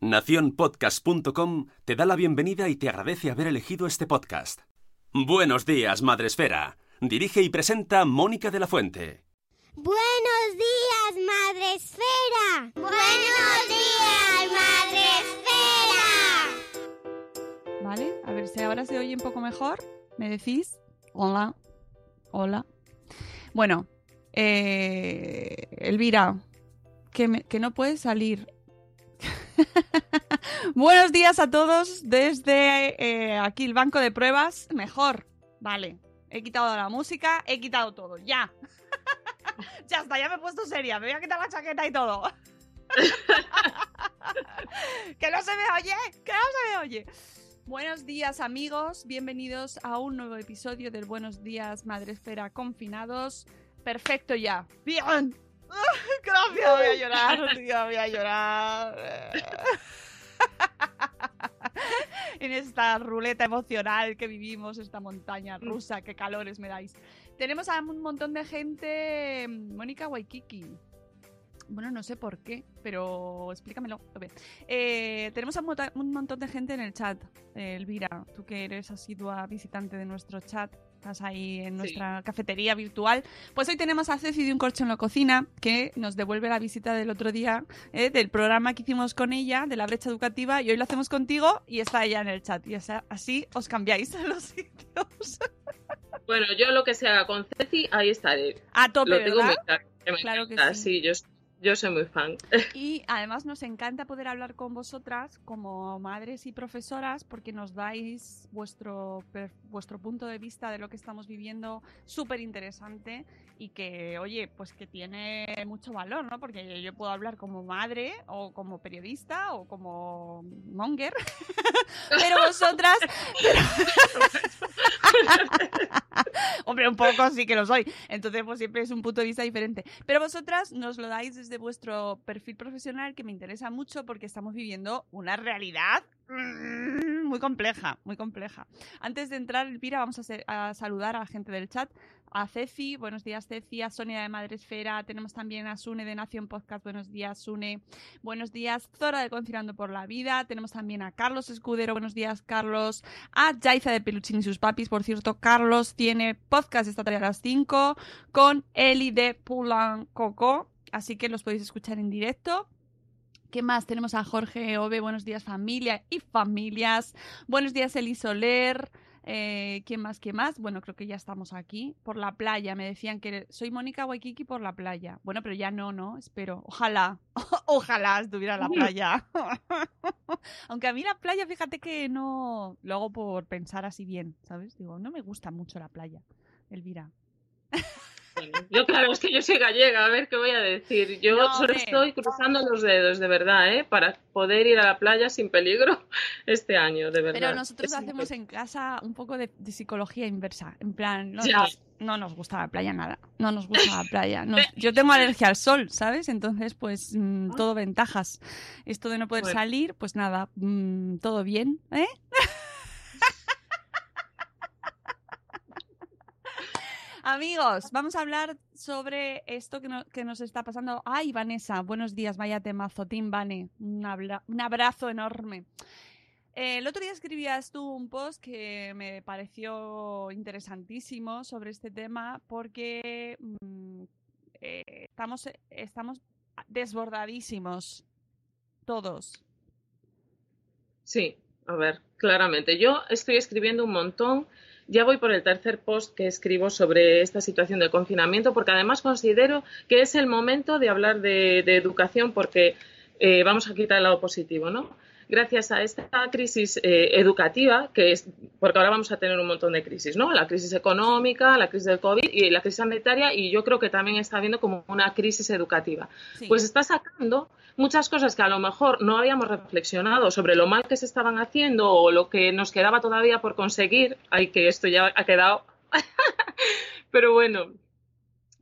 Naciónpodcast.com te da la bienvenida y te agradece haber elegido este podcast. Buenos días, Madresfera. Dirige y presenta Mónica de la Fuente. Buenos días, Madresfera. Buenos días, Madresfera. ¿Vale? A ver si ahora se oye un poco mejor. ¿Me decís? Hola. Hola. Bueno, eh, Elvira, que, me- que no puedes salir. Buenos días a todos desde eh, aquí el banco de pruebas. Mejor. Vale. He quitado la música, he quitado todo. Ya. ya está, ya me he puesto seria. Me voy a quitar la chaqueta y todo. que no se me oye, que no se me oye. Buenos días amigos, bienvenidos a un nuevo episodio del Buenos días Madresfera Confinados. Perfecto ya. Bien. Gracias, voy a llorar, tío, voy a llorar. en esta ruleta emocional que vivimos, esta montaña rusa, qué calores me dais. Tenemos a un montón de gente. Mónica Waikiki. Bueno, no sé por qué, pero explícamelo. Eh, tenemos a un montón de gente en el chat. Elvira, tú que eres asidua visitante de nuestro chat, estás ahí en nuestra cafetería virtual. Pues hoy tenemos a Ceci de Un Corcho en la Cocina, que nos devuelve la visita del otro día, eh, del programa que hicimos con ella, de la brecha educativa, y hoy lo hacemos contigo y está ella en el chat. Y o sea, así os cambiáis los sitios. Bueno, yo lo que se haga con Ceci, ahí estaré. A tope, lo tengo ¿verdad? muy claro. que me Claro que encanta, sí. yo, yo soy muy fan. Y además nos encanta poder hablar con vosotras como madres y profesoras porque nos dais vuestro, vuestro punto de vista de lo que estamos viviendo súper interesante y que, oye, pues que tiene mucho valor, ¿no? Porque yo puedo hablar como madre o como periodista o como monger, pero vosotras... Hombre, un poco sí que lo soy. Entonces, pues siempre es un punto de vista diferente. Pero vosotras nos lo dais desde vuestro perfil profesional, que me interesa mucho porque estamos viviendo una realidad mm, muy compleja, muy compleja. Antes de entrar, Elvira, vamos a, saludar a la gente del chat. A Ceci, buenos días Ceci, a Sonia de Madresfera, tenemos también a Sune de Nación Podcast, buenos días Sune, buenos días Zora de Conciliando por la Vida, tenemos también a Carlos Escudero, buenos días Carlos, a Jaiza de Peluchín y sus papis. Por cierto, Carlos tiene podcast esta tarde a las 5 con Eli de Pulan Coco. Así que los podéis escuchar en directo. ¿Qué más? Tenemos a Jorge Ove, buenos días familia y familias. Buenos días Eli Soler. Eh, ¿Quién más? ¿Quién más? Bueno, creo que ya estamos aquí. Por la playa. Me decían que soy Mónica Waikiki por la playa. Bueno, pero ya no, ¿no? Espero. Ojalá. Ojalá estuviera en la playa. Aunque a mí la playa, fíjate que no lo hago por pensar así bien, ¿sabes? Digo, no me gusta mucho la playa, Elvira. Yo, claro, es que yo soy gallega, a ver qué voy a decir. Yo No, solo estoy cruzando los dedos, de verdad, ¿eh? Para poder ir a la playa sin peligro este año, de verdad. Pero nosotros Es hacemos en casa un poco de, de psicología inversa. En plan, no, nos, no nos gusta la playa nada. No nos gusta la playa. Nos- yo tengo alergia al sol, ¿sabes? Entonces, pues mm, todo ventajas. Esto de no poder Bueno. salir, pues nada, mm, todo bien, ¿eh? Amigos, vamos a hablar sobre esto que, no- que nos está pasando. Ay, Vanessa, buenos días, vaya temazo, Tim Vane. Un, un abrazo enorme. Eh, el otro día escribías tú un post que me pareció interesantísimo sobre este tema porque mm, eh, estamos, estamos desbordadísimos todos. Sí, a ver, claramente. Yo estoy escribiendo un montón. Ya voy por el tercer post que escribo sobre esta situación del confinamiento, porque además considero que es el momento de hablar de, de educación, porque eh, vamos a quitar el lado positivo, ¿no? Gracias a esta crisis eh, educativa, que es, porque ahora vamos a tener un montón de crisis, ¿no? La crisis económica, la crisis del COVID y la crisis sanitaria, y yo creo que también está habiendo como una crisis educativa Sí. pues está sacando muchas cosas que a lo mejor no habíamos reflexionado sobre lo mal que se estaban haciendo o lo que nos quedaba todavía por conseguir. Ay, que esto ya ha quedado. Pero bueno,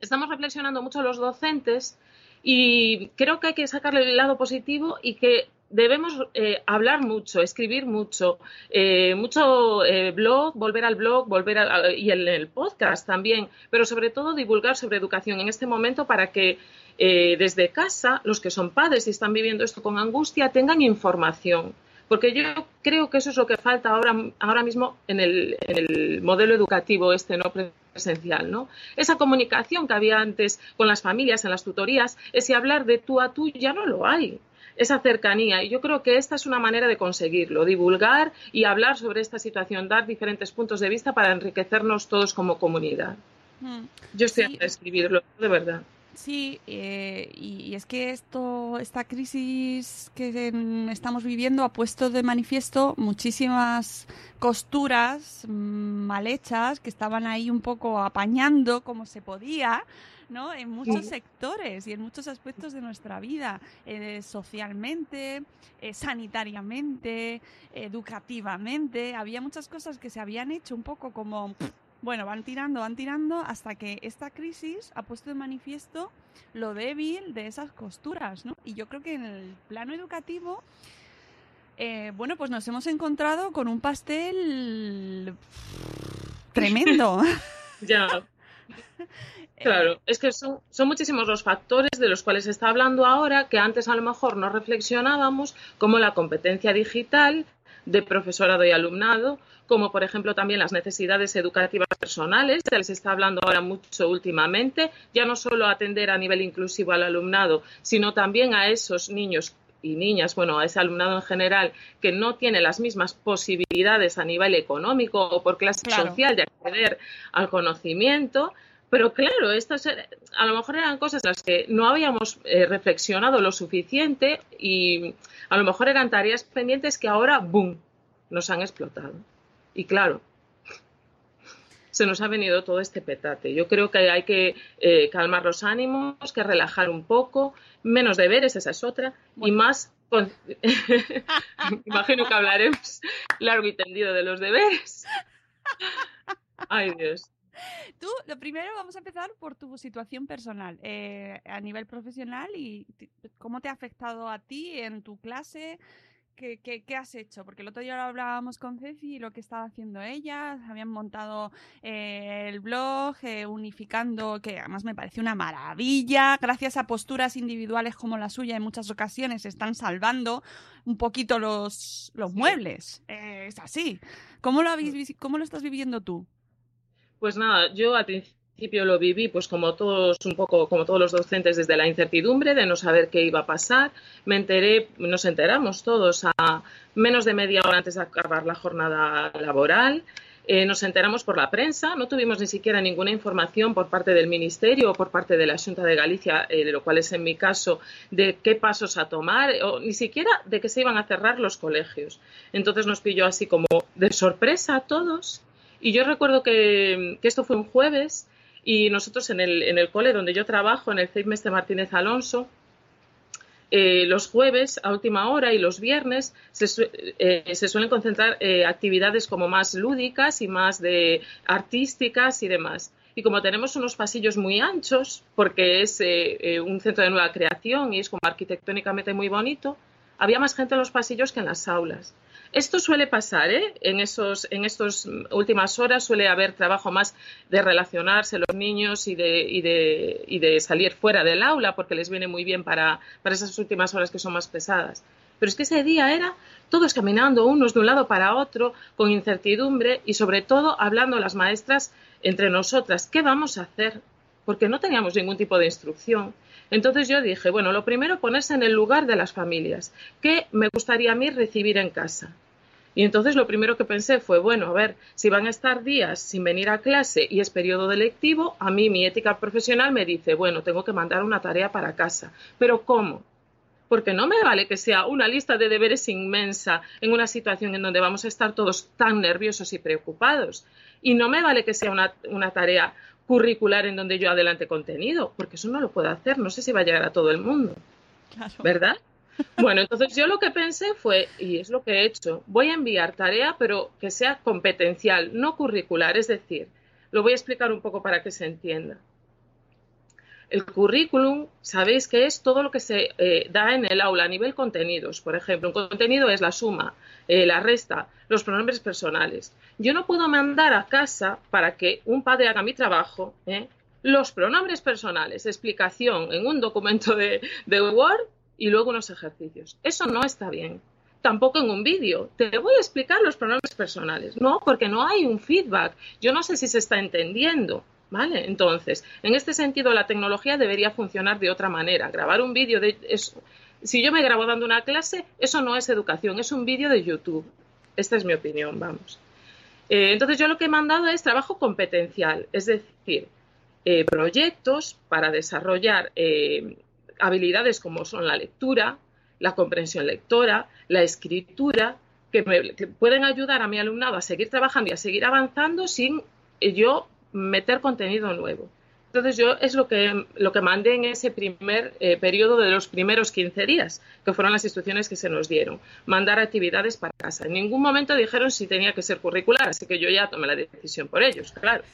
estamos reflexionando mucho los docentes y creo que hay que sacarle el lado positivo y que debemos eh, hablar mucho, escribir mucho, eh, mucho eh, blog, volver al blog, volver a- y el, el podcast también, pero sobre todo divulgar sobre educación en este momento para que eh, desde casa los que son padres y están viviendo esto con angustia tengan información. Porque yo creo que eso es lo que falta ahora, ahora mismo en el, en el modelo educativo este no presencial, ¿no? Esa comunicación que había antes con las familias en las tutorías, ese hablar de tú a tú ya no lo hay. Esa cercanía. Y yo creo que esta es una manera de conseguirlo, divulgar y hablar sobre esta situación, dar diferentes puntos de vista para enriquecernos todos como comunidad. Mm. Yo estoy Sí. a escribirlo, de verdad. Sí, eh, y, y es que esto, esta crisis que estamos viviendo ha puesto de manifiesto muchísimas costuras mm, mal hechas que estaban ahí un poco apañando como se podía, ¿no? En muchos Sí. sectores y en muchos aspectos de nuestra vida, eh, socialmente, eh, sanitariamente, educativamente. Había muchas cosas que se habían hecho un poco como bueno, van tirando, van tirando hasta que esta crisis ha puesto de manifiesto lo débil de esas costuras, ¿no? Y yo creo que en el plano educativo, eh, bueno, pues nos hemos encontrado con un pastel tremendo. Ya, claro. Es que son, son muchísimos los factores de los cuales se está hablando ahora que antes a lo mejor no reflexionábamos, como la competencia digital de profesorado y alumnado, como por ejemplo también las necesidades educativas personales, que les está hablando ahora mucho últimamente, ya no solo atender a nivel inclusivo al alumnado, sino también a esos niños y niñas, bueno, a ese alumnado en general que no tiene las mismas posibilidades a nivel económico o por clase Claro. social de acceder al conocimiento. Pero claro, estas er- a lo mejor eran cosas en las que no habíamos eh, reflexionado lo suficiente y a lo mejor eran tareas pendientes que ahora, ¡boom!, nos han explotado. Y claro, se nos ha venido todo este petate. Yo creo que hay que eh, calmar los ánimos, que relajar un poco, menos deberes, esa es otra, y más. con- Imagino que hablaremos largo y tendido de los deberes. Ay, Dios. Tú, lo primero, vamos a empezar por tu situación personal, eh, a nivel profesional y cómo te ha afectado a ti en tu clase. ¿Qué, qué, qué has hecho? Porque el otro día lo hablábamos con Ceci y lo que estaba haciendo ella. Habían montado eh, el blog, eh, unificando, que además me parece una maravilla. Gracias a posturas individuales como la suya, en muchas ocasiones están salvando un poquito los, los muebles. Es así. ¿Cómo lo, habéis, vi- ¿Cómo lo estás viviendo tú? Pues nada, yo al principio lo viví, pues como todos, un poco como todos los docentes, desde la incertidumbre de no saber qué iba a pasar. Me enteré, nos enteramos todos a menos de media hora antes de acabar la jornada laboral. Eh, nos enteramos por la prensa, no tuvimos ni siquiera ninguna información por parte del Ministerio o por parte de la Junta de Galicia, eh, de lo cual es en mi caso, de qué pasos a tomar, o ni siquiera de que se iban a cerrar los colegios. Entonces nos pilló así como de sorpresa a todos. Y yo recuerdo que, esto fue un jueves Y nosotros en el, en el cole donde yo trabajo, en el CEIP Mestre Martínez Alonso, eh, los jueves a última hora y los viernes se, eh, se suelen concentrar eh, actividades como más lúdicas y más de artísticas y demás. Y como tenemos unos pasillos muy anchos, porque es un centro de nueva creación y es como arquitectónicamente muy bonito, había más gente en los pasillos que en las aulas. Esto suele pasar, ¿eh? En, esos, en estas últimas horas suele haber trabajo más de relacionarse los niños y de, y de, y de salir fuera del aula porque les viene muy bien para, para esas últimas horas que son más pesadas. Pero es que ese día era todos caminando unos de un lado para otro, con incertidumbre y sobre todo hablando las maestras entre nosotras, ¿qué vamos a hacer? Porque no teníamos ningún tipo de instrucción. Entonces yo dije, bueno, lo primero ponerse en el lugar de las familias. ¿Qué me gustaría a mí recibir en casa? Y entonces lo primero que pensé fue, bueno, a ver, si van a estar días sin venir a clase y es periodo lectivo, a mí mi ética profesional me dice, bueno, tengo que mandar una tarea para casa. Pero ¿cómo? Porque no me vale que sea una lista de deberes inmensa en una situación en donde vamos a estar todos tan nerviosos y preocupados. Y no me vale que sea una, una tarea curricular en donde yo adelante contenido, porque eso no lo puedo hacer, no sé si va a llegar a todo el mundo. ¿Verdad? Bueno, entonces yo lo que pensé fue, y es lo que he hecho, voy a enviar tarea, pero que sea competencial, no curricular, es decir, lo voy a explicar un poco para que se entienda. El currículum, sabéis que es todo lo que se eh, da en el aula a nivel contenidos. Por ejemplo, un contenido es la suma, eh, la resta, los pronombres personales. Yo no puedo mandar a casa para que un padre haga mi trabajo ¿eh? los pronombres personales, explicación en un documento de, de Word y luego unos ejercicios. Eso no está bien. Tampoco en un vídeo. Te voy a explicar los pronombres personales. No, porque no hay un feedback. Yo no sé si se está entendiendo. ¿Vale? Entonces, en este sentido, la tecnología debería funcionar de otra manera. Grabar un vídeo de. si yo me grabo dando una clase, eso no es educación, es un vídeo de YouTube. Esta es mi opinión, vamos. Eh, entonces, yo lo que he mandado es trabajo competencial, es decir, eh, proyectos para desarrollar eh, habilidades como son la lectura, la comprensión lectora, la escritura, que, me, que pueden ayudar a mi alumnado a seguir trabajando y a seguir avanzando sin yo meter contenido nuevo. Entonces yo es lo que, lo que mandé en ese primer eh, periodo de los primeros 15 días, que fueron las instrucciones que se nos dieron, mandar actividades para casa. En ningún momento dijeron si tenía que ser curricular, así que yo ya tomé la decisión por ellos, claro.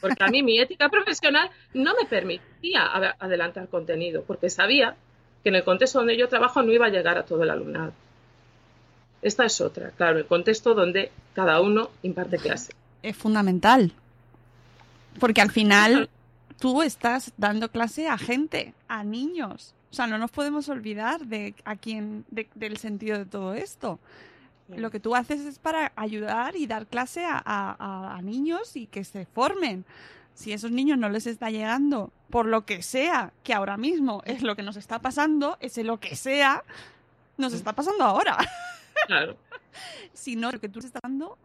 Porque a mí mi ética profesional no me permitía adelantar contenido, porque sabía que en el contexto donde yo trabajo no iba a llegar a todo el alumnado. Esta es otra, claro, el contexto donde cada uno imparte clase. Es fundamental, porque al final tú estás dando clase a gente, a niños. O sea, no nos podemos olvidar de a quién, del sentido de todo esto. Lo que tú haces es para ayudar y dar clase a, a, niños y que se formen. Si esos niños no les está llegando, por lo que sea, que ahora mismo es lo que nos está pasando, ese lo que sea, nos está pasando ahora. Claro. si no, lo que tú estás dando.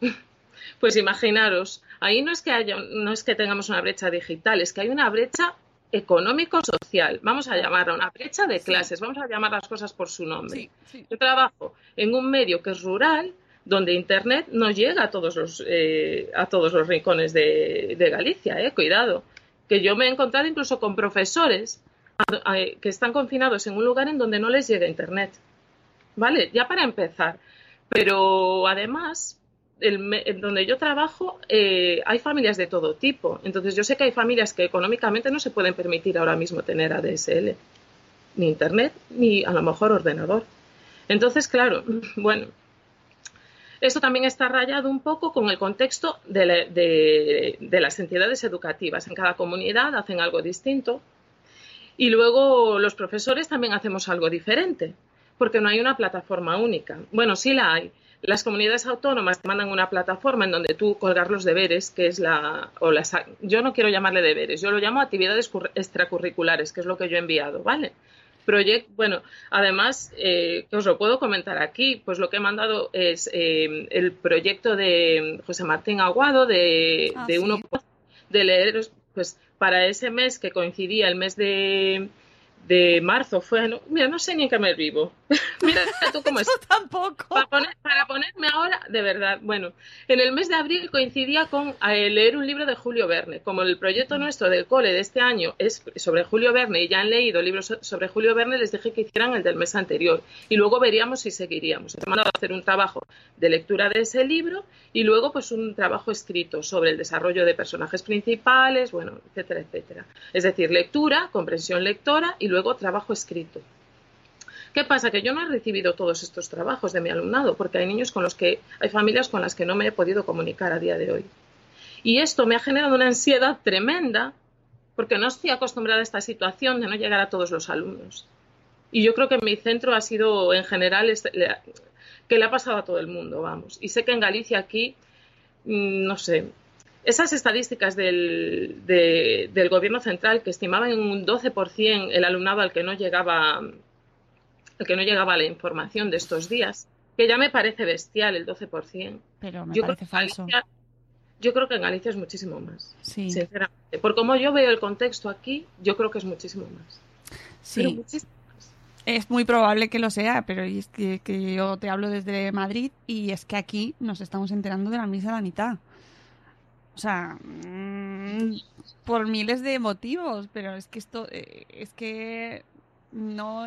Pues imaginaros, ahí no es que haya, no es que tengamos una brecha digital, es que hay una brecha económico-social. Vamos a llamarla una brecha de clases, vamos a llamar las cosas por su nombre. Yo trabajo en un medio que es rural, donde Internet no llega a todos los, eh, a todos los rincones de, Galicia, eh, cuidado. Que yo me he encontrado incluso con profesores que están confinados en un lugar en donde no les llega Internet. ¿Vale? Ya para empezar. Pero además, en donde yo trabajo eh, hay familias de todo tipo. Entonces yo sé que hay familias que económicamente no se pueden permitir ahora mismo tener ADSL, ni internet, ni a lo mejor ordenador. Entonces, claro, bueno, esto también está rayado un poco con el contexto de, de las entidades educativas. En cada comunidad hacen algo distinto y luego los profesores también hacemos algo diferente, porque no hay una plataforma única. Bueno, sí la hay, las comunidades autónomas te mandan una plataforma en donde tú colgar los deberes, que es la, o las, yo no quiero llamarle deberes, yo lo llamo actividades extracurriculares, que es lo que yo he enviado, ¿vale? Proyecto, bueno, además, eh, que os lo puedo comentar aquí, pues lo que he mandado es eh, el proyecto de José Martín Aguado de, ah, de uno de leer, pues para ese mes que coincidía el mes de, de marzo fue, no, mira, no sé ni en qué me vivo. mira tú cómo es. Tampoco. Para, poner- para ponerme ahora, de verdad, bueno, en el mes de abril coincidía con eh, leer un libro de Julio Verne. Como el proyecto nuestro del cole de este año es sobre Julio Verne y ya han leído libros so- sobre Julio Verne, les dije que hicieran el del mes anterior y luego veríamos si seguiríamos. He mandado a hacer un trabajo de lectura de ese libro y luego pues un trabajo escrito sobre el desarrollo de personajes principales, bueno, etcétera, etcétera. Es decir, lectura, comprensión lectora y luego trabajo escrito. ¿Qué pasa? Que yo no he recibido todos estos trabajos de mi alumnado, porque hay niños con los que, hay familias con las que no me he podido comunicar a día de hoy. Y esto me ha generado una ansiedad tremenda, porque no estoy acostumbrada a esta situación de no llegar a todos los alumnos. Y yo creo que mi centro ha sido, en general, este- que le ha pasado a todo el mundo, vamos. Y sé que en Galicia aquí, mm, no sé, esas estadísticas del, de- del gobierno central que estimaban en un 12% el alumnado al que no llegaba al que no llegaba la información de estos días, que ya me parece bestial el 12%. Pero me Yo parece falso. Galicia, yo creo que en Galicia es muchísimo más, Sí, sinceramente. Por como yo veo el contexto aquí, yo creo que es muchísimo más. Pero sí. Es muy probable que lo sea, pero es que, que yo te hablo desde Madrid y es que aquí nos estamos enterando de la misa a la mitad. O sea, mm, por miles de motivos, pero es que esto, eh, es que no...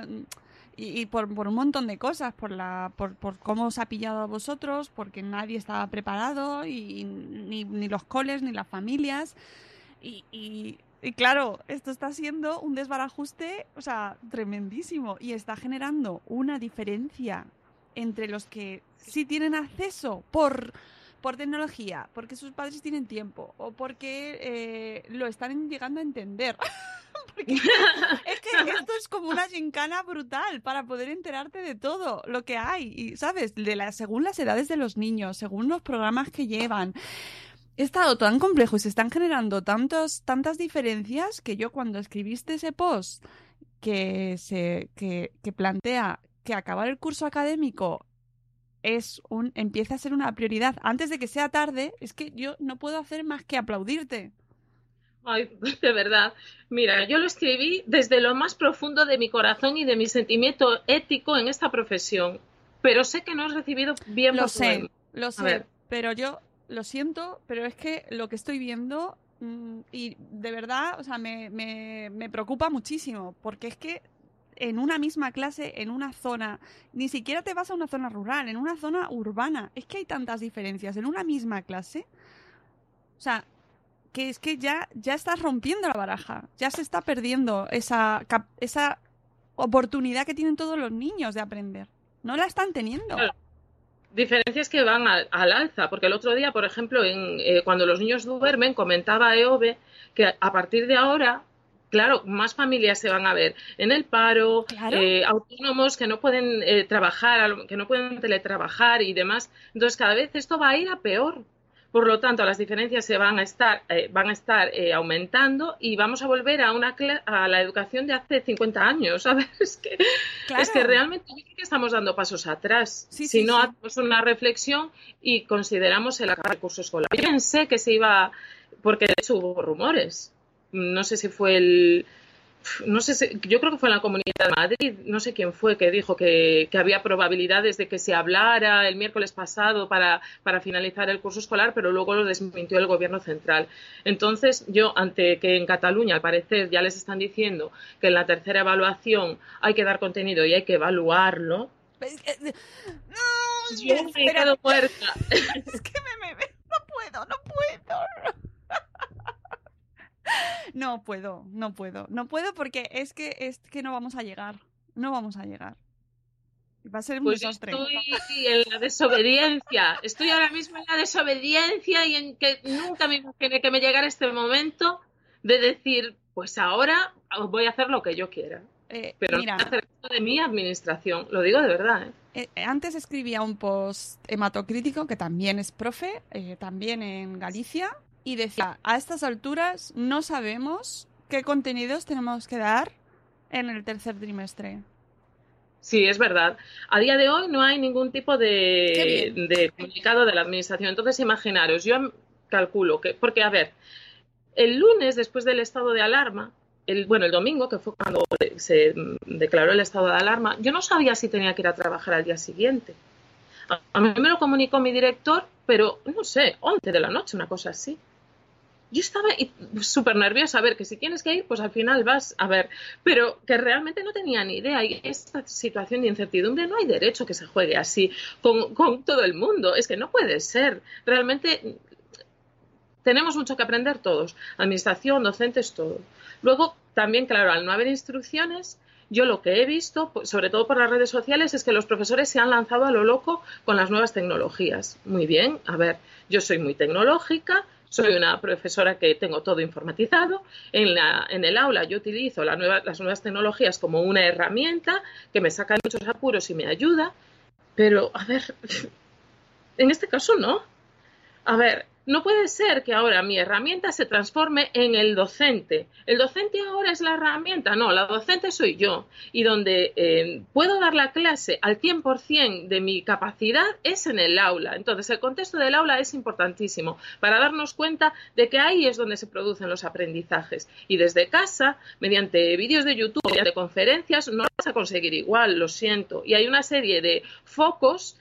Y, por, un montón de cosas, por, la, por, por cómo os ha pillado a vosotros, porque nadie estaba preparado, y, ni, los coles, ni las familias. Y- y claro, esto está siendo un desbarajuste, o sea, tremendísimo. Y está generando una diferencia entre los que sí tienen acceso por, por tecnología, porque sus padres tienen tiempo, o porque eh, lo están llegando a entender. Porque es que esto es como una gincana brutal para poder enterarte de todo lo que hay, y, ¿sabes? De según las edades de los niños, según los programas que llevan. He estado tan complejo y se están generando tantos, tantas diferencias que yo cuando escribiste ese post que, se, que plantea que acabar el curso académico es un, empieza a ser una prioridad antes de que sea tarde, es que yo no puedo hacer más que aplaudirte. Ay, de verdad. Mira, yo lo escribí desde lo más profundo de mi corazón y de mi sentimiento ético en esta profesión, pero sé que no has recibido bien Lo sé, lo sé, pero yo lo siento, pero es que lo que estoy viendo mm, y de verdad, o sea, me, me, me preocupa muchísimo, porque es que en una misma clase, en una zona, ni siquiera te vas a una zona rural, en una zona urbana, es que hay tantas diferencias en una misma clase, o sea, que es que ya, ya estás rompiendo la baraja, ya se está perdiendo esa, esa oportunidad que tienen todos los niños de aprender. No la están teniendo. Diferencias que van al, al alza, porque el otro día, por ejemplo, en, eh, cuando los niños duermen, comentaba EOBE que a partir de ahora, claro, más familias se van a ver en el paro, Claro. eh, autónomos que no pueden eh, trabajar, que no pueden teletrabajar y demás. Entonces, cada vez esto va a ir a peor. Por lo tanto, las diferencias se van a estar, eh, van a estar eh, aumentando y vamos a volver a, una a la educación de hace 50 años. ¿sabes? Es que, es que realmente yo creo que estamos dando pasos atrás. Sí, si sí, no sí. hacemos una reflexión y consideramos el acabar el curso escolar. Yo pensé que se iba, porque de hecho hubo rumores. No sé si fue el. No sé si, yo creo que fue en la Comunidad de Madrid, no sé quién fue que dijo que, que había probabilidades de que se hablara el miércoles pasado para, para finalizar el curso escolar, pero luego lo desmintió el gobierno central. Entonces, yo, ante que en Cataluña, al parecer, ya les están diciendo que en la tercera evaluación hay que dar contenido y hay que evaluarlo, No, yo me he quedado muerta. es que me, me- me- no puedo, no puedo. No puedo, no puedo, no puedo porque es que es que no vamos a llegar, no vamos a llegar. Va a ser un Pues desastre. estoy en la desobediencia. Estoy ahora mismo en la desobediencia y en que nunca me imaginé que me llegara este momento de decir, pues ahora voy a hacer lo que yo quiera. Eh, Pero mira, no hacer de mi administración. Lo digo de verdad, ¿eh? eh, antes escribía un post hematocrítico que también es profe, eh, también en Galicia, y decía, a estas alturas no sabemos qué contenidos tenemos que dar en el tercer trimestre. Sí, es verdad. A día de hoy no hay ningún tipo de, comunicado de la administración. Entonces, imaginaros, yo calculo que, porque a ver, el lunes después del estado de alarma, el, bueno, el domingo, que fue cuando se declaró el estado de alarma, yo no sabía si tenía que ir a trabajar al día siguiente. A, a mí me lo comunicó mi director, pero no sé, 11 de la noche, una cosa así yo estaba súper nerviosa, a ver, que si tienes que ir, pues al final vas a ver, pero que realmente no tenía ni idea y esta situación de incertidumbre no hay derecho que se juegue así con, todo el mundo, es que no puede ser, realmente tenemos mucho que aprender todos, administración, docentes, todo. Luego, también, claro, al no haber instrucciones, yo lo que he visto, pues, sobre todo por las redes sociales, es que los profesores se han lanzado a lo loco con las nuevas tecnologías. Muy bien, a ver, yo soy muy tecnológica, soy una profesora que tengo todo informatizado. En, la, en el aula yo utilizo las nuevas tecnologías como una herramienta que me saca muchos apuros y me ayuda. Pero, a ver, en este caso no. A ver, no puede ser que ahora mi herramienta se transforme en el docente. El docente ahora es la herramienta. No, la docente soy yo. Y donde eh, puedo dar la clase al 100% de mi capacidad es en el aula. Entonces, el contexto del aula es importantísimo para darnos cuenta de que ahí es donde se producen los aprendizajes. Y desde casa, mediante vídeos de YouTube, mediante conferencias, no vas a conseguir igual, lo siento. Y hay una serie de focos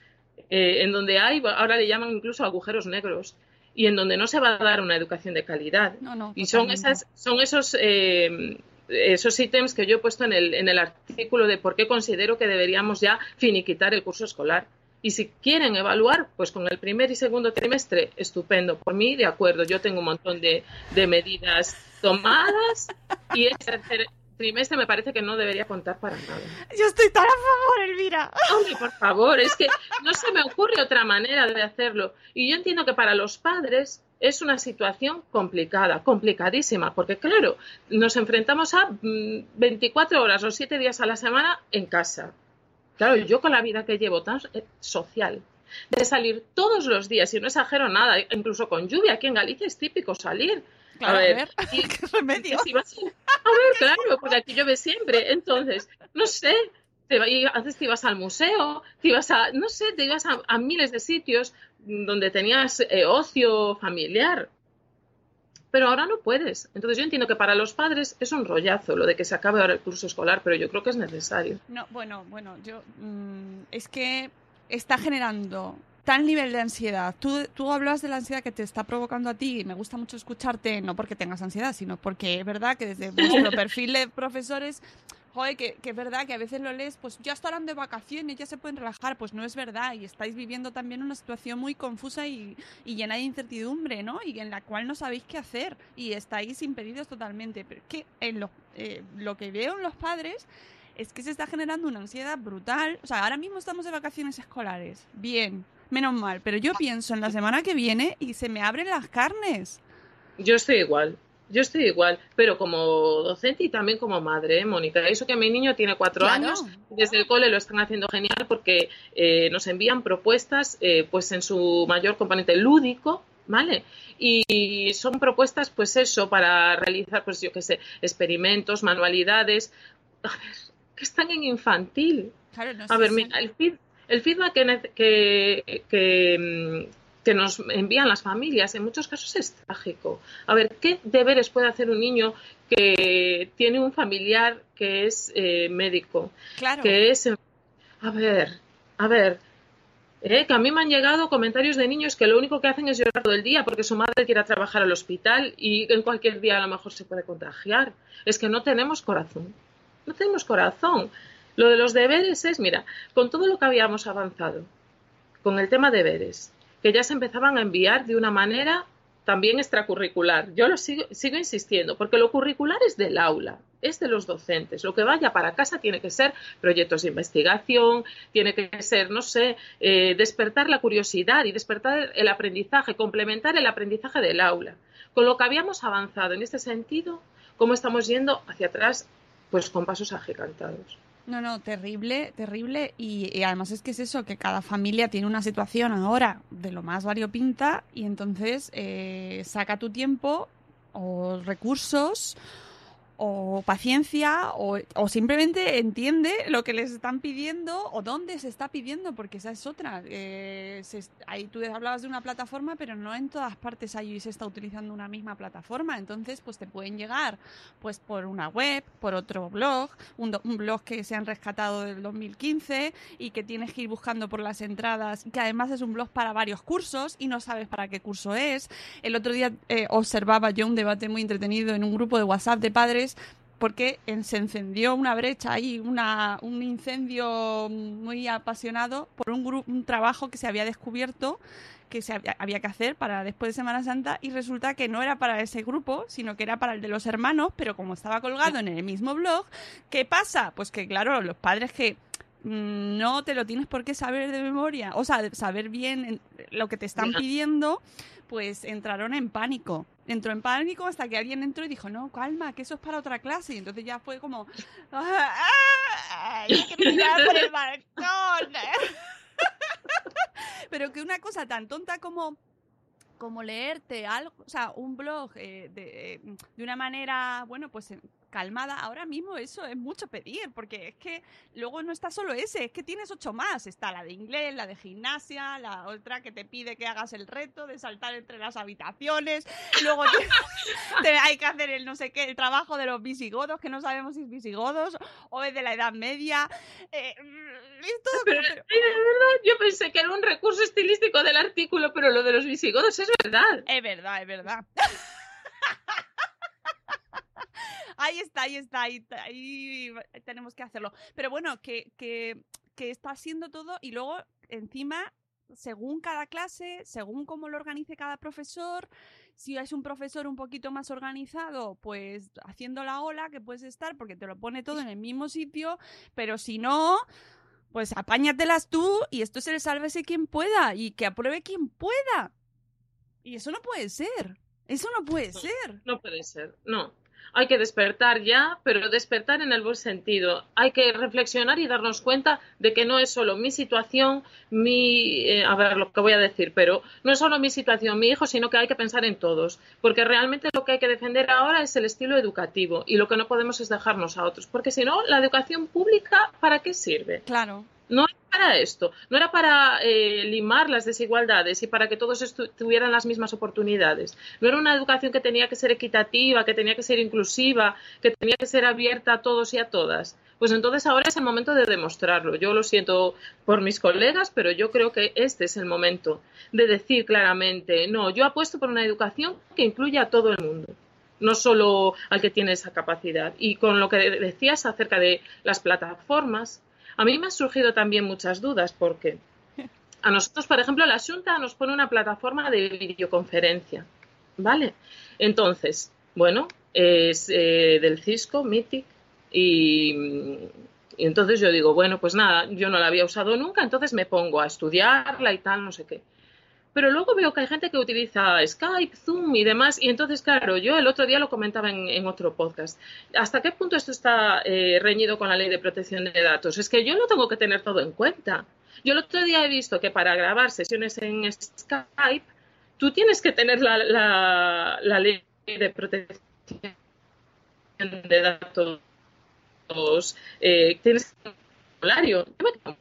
eh, en donde hay, ahora le llaman incluso agujeros negros y en donde no se va a dar una educación de calidad. y son, esas, son esos, eh, esos ítems que yo he puesto en el, en el artículo de por qué considero que deberíamos ya finiquitar el curso escolar. Y si quieren evaluar, pues con el primer y segundo trimestre, estupendo. Por mí, de acuerdo, yo tengo un montón de, de medidas tomadas y el tercer, trimestre me parece que no debería contar para nada. Yo estoy tan a favor, Elvira. Hombre, por favor, es que no se me ocurre otra manera de hacerlo. Y yo entiendo que para los padres es una situación complicada, complicadísima, porque claro, nos enfrentamos a 24 mm, horas o 7 días a la semana en casa. Claro, yo con la vida que llevo tan eh, social, de salir todos los días, y no exagero nada, incluso con lluvia, aquí en Galicia es típico salir a ver, ¿qué remedio? a, ver, claro, porque aquí llueve siempre. Entonces, no sé, te, antes te ibas al museo, te ibas a, no sé, te ibas a, miles de sitios donde tenías eh, ocio familiar. Pero ahora no puedes. Entonces yo entiendo que para los padres es un rollazo lo de que se acabe ahora el curso escolar, pero yo creo que es necesario. No, bueno, bueno, yo mm, es que está generando tal nivel de ansiedad. Tú, tú hablas de la ansiedad que te está provocando a ti y me gusta mucho escucharte, no porque tengas ansiedad, sino porque es verdad que desde vuestro perfil de profesores, joder, que, que, es verdad que a veces lo lees, pues ya estarán de vacaciones, ya se pueden relajar, pues no es verdad y estáis viviendo también una situación muy confusa y, y llena de incertidumbre, ¿no? Y en la cual no sabéis qué hacer y estáis impedidos totalmente. Pero es que en lo, eh, lo que veo en los padres es que se está generando una ansiedad brutal. O sea, ahora mismo estamos de vacaciones escolares. Bien, menos mal. Pero yo pienso en la semana que viene y se me abren las carnes. Yo estoy igual. Yo estoy igual, pero como docente y también como madre, ¿eh, Mónica. Eso que mi niño tiene cuatro años, desde el cole lo están haciendo genial porque eh, nos envían propuestas, eh, pues en su mayor componente lúdico, ¿vale? Y son propuestas, pues eso, para realizar, pues yo qué sé, experimentos, manualidades. A ver, que están en infantil. a ver, mira, el, el feedback que, mm, que, nos envían las familias en muchos casos es trágico. A ver, ¿qué deberes puede hacer un niño que tiene un familiar que es eh, médico? Claro. Que es. A ver, a ver. Eh, que a mí me han llegado comentarios de niños que lo único que hacen es llorar todo el día porque su madre quiere trabajar al hospital y en cualquier día a lo mejor se puede contagiar. Es que no tenemos corazón. No tenemos corazón. Lo de los deberes es, mira, con todo lo que habíamos avanzado, con el tema de deberes, que ya se empezaban a enviar de una manera también extracurricular. Yo lo sigo, sigo, insistiendo, porque lo curricular es del aula, es de los docentes. Lo que vaya para casa tiene que ser proyectos de investigación, tiene que ser, no sé, eh, despertar la curiosidad y despertar el aprendizaje, complementar el aprendizaje del aula. Con lo que habíamos avanzado en este sentido, ¿cómo estamos yendo hacia atrás? Pues con pasos agigantados. No, no, terrible, terrible. Y, además es que es eso, que cada familia tiene una situación ahora de lo más variopinta y entonces eh, saca tu tiempo o recursos o paciencia o, simplemente entiende lo que les están pidiendo o dónde se está pidiendo, porque esa es otra. Eh, ahí tú hablabas de una plataforma, pero no en todas partes ahí se está utilizando una misma plataforma. Entonces, pues te pueden llegar pues por una web, por otro blog, un, do, un blog que se han rescatado del 2015 y que tienes que ir buscando por las entradas, que además es un blog para varios cursos y no sabes para qué curso es. El otro día eh, observaba yo un debate muy entretenido en un grupo de WhatsApp de padres porque se encendió una brecha ahí, una, un incendio muy apasionado por un, grupo, un trabajo que se había descubierto que se había, había, que hacer para después de Semana Santa y resulta que no era para ese grupo, sino que era para el de los hermanos, pero como estaba colgado en el mismo blog, ¿qué pasa? Pues que claro, los padres que mmm, no te lo tienes por qué saber de memoria, o sea, saber bien lo que te están pidiendo, pues entraron en pánico. Entró en pánico hasta que alguien entró y dijo, no, calma, que eso es para otra clase. Y entonces ya fue como, ¡ay! Hay que por el balcón. Pero que una cosa tan tonta como como leerte algo, o sea, un blog eh, de, de, una manera, bueno, pues calmada, ahora mismo eso es mucho pedir, porque es que luego no está solo ese, es que tienes ocho más. Está la de inglés, la de gimnasia, la otra que te pide que hagas el reto de saltar entre las habitaciones, luego te, te hay que hacer el no sé qué, el trabajo de los visigodos, que no sabemos si es visigodos o es de la Edad Media. Eh, es todo pero, pero... de verdad, yo pensé que era un recurso estilístico del artículo, pero lo de los visigodos es verdad. Es verdad, es verdad. ahí está, ahí está, ahí, ahí, tenemos que hacerlo. Pero bueno, que, que, que está siendo todo y luego encima, según cada clase, según cómo lo organice cada profesor, si es un profesor un poquito más organizado, pues haciendo la ola que puedes estar porque te lo pone todo en el mismo sitio, pero si no, pues apáñatelas tú y esto se le sálvese quien pueda y que apruebe quien pueda. Y eso no puede ser. Eso no puede no, ser. No puede ser, no. Hay que despertar ya, pero despertar en el buen sentido. Hay que reflexionar y darnos cuenta de que no es solo mi situación, mi. Eh, a ver lo que voy a decir, pero no es solo mi situación, mi hijo, sino que hay que pensar en todos. Porque realmente lo que hay que defender ahora es el estilo educativo y lo que no podemos es dejarnos a otros. Porque si no, la educación pública, ¿para qué sirve? Claro. No era para esto, no era para eh, limar las desigualdades y para que todos tuvieran las mismas oportunidades. No era una educación que tenía que ser equitativa, que tenía que ser inclusiva, que tenía que ser abierta a todos y a todas. Pues entonces ahora es el momento de demostrarlo. Yo lo siento por mis colegas, pero yo creo que este es el momento de decir claramente, no, yo apuesto por una educación que incluya a todo el mundo no solo al que tiene esa capacidad. Y con lo que decías acerca de las plataformas, a mí me han surgido también muchas dudas porque a nosotros, por ejemplo, la Junta nos pone una plataforma de videoconferencia, ¿vale? Entonces, bueno, es eh, del Cisco, Mythic, y, y, entonces yo digo, bueno, pues nada, yo no la había usado nunca, entonces me pongo a estudiarla y tal, no sé qué. Pero luego veo que hay gente que utiliza Skype, Zoom y demás. Y entonces, claro, yo el otro día lo comentaba en, otro podcast. ¿Hasta qué punto esto está eh, reñido con la ley de protección de datos? Es que yo no tengo que tener todo en cuenta. Yo el otro día he visto que para grabar sesiones en Skype, tú tienes que tener la ley de protección de datos. Eh, tienes un formulario yo me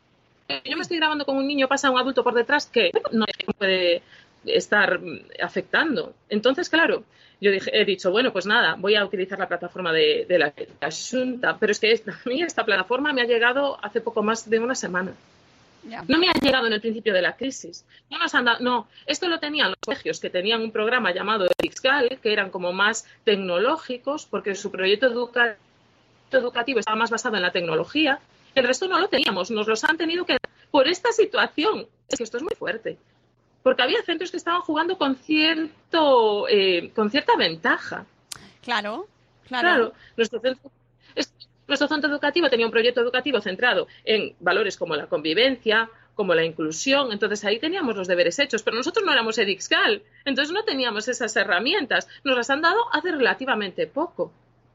estoy grabando con un niño, pasa un adulto por detrás que no puede estar afectando. Entonces, claro, yo dije, he dicho, bueno, pues nada, voy a utilizar la plataforma de, de la, la Junta, pero es que esta, a mí esta plataforma me ha llegado hace poco más de una semana. Yeah. No me ha llegado en el principio de la crisis. No, nos han dado, no, esto lo tenían los colegios que tenían un programa llamado Excal, que eran como más tecnológicos, porque su proyecto educa educativo estaba más basado en la tecnología. El resto no lo teníamos, nos los han tenido que por esta situación. Es que esto es muy fuerte. Porque había centros que estaban jugando con cierto eh, con cierta ventaja. Claro, claro. claro nuestro, centro, nuestro centro educativo tenía un proyecto educativo centrado en valores como la convivencia, como la inclusión. Entonces ahí teníamos los deberes hechos, pero nosotros no éramos EDIXCAL, entonces no teníamos esas herramientas. Nos las han dado hace relativamente poco.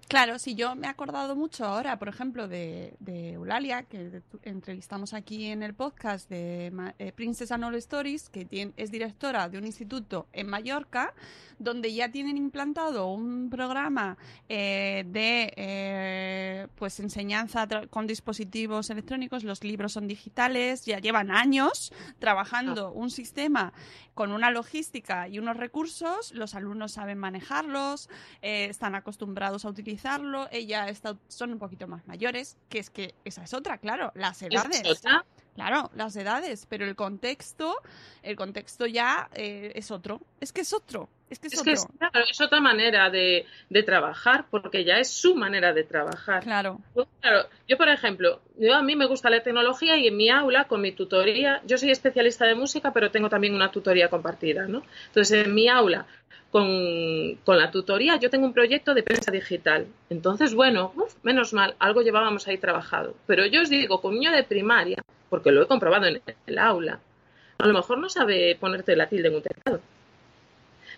Claro, si yo me he acordado mucho ahora, por ejemplo, de, de Eulalia, que entrevistamos aquí en el podcast de eh, Princess and All Stories, que tiene, es directora de un instituto en Mallorca, donde ya tienen implantado un programa eh, de eh, pues enseñanza con dispositivos electrónicos, los libros son digitales, ya llevan años trabajando un sistema con una logística y unos recursos, los alumnos saben manejarlos, eh, están acostumbrados a utilizarlo, ella está, son un poquito más mayores, que es que esa es otra, claro, las edades. ¿Es otra? Claro, las edades, pero el contexto, el contexto ya eh, es otro. Es que es otro. Es que es, otro. es otra manera de, trabajar, porque ya es su manera de trabajar. Claro. claro. Yo, por ejemplo, yo a mí me gusta la tecnología y en mi aula, con mi tutoría, yo soy especialista de música, pero tengo también una tutoría compartida, ¿no? Entonces, en mi aula, con, con, la tutoría, yo tengo un proyecto de prensa digital. Entonces, bueno, menos mal, algo llevábamos ahí trabajado. Pero yo os digo, con niño de primaria, porque lo he comprobado en el aula, a lo mejor no sabe ponerte la tilde en un teclado.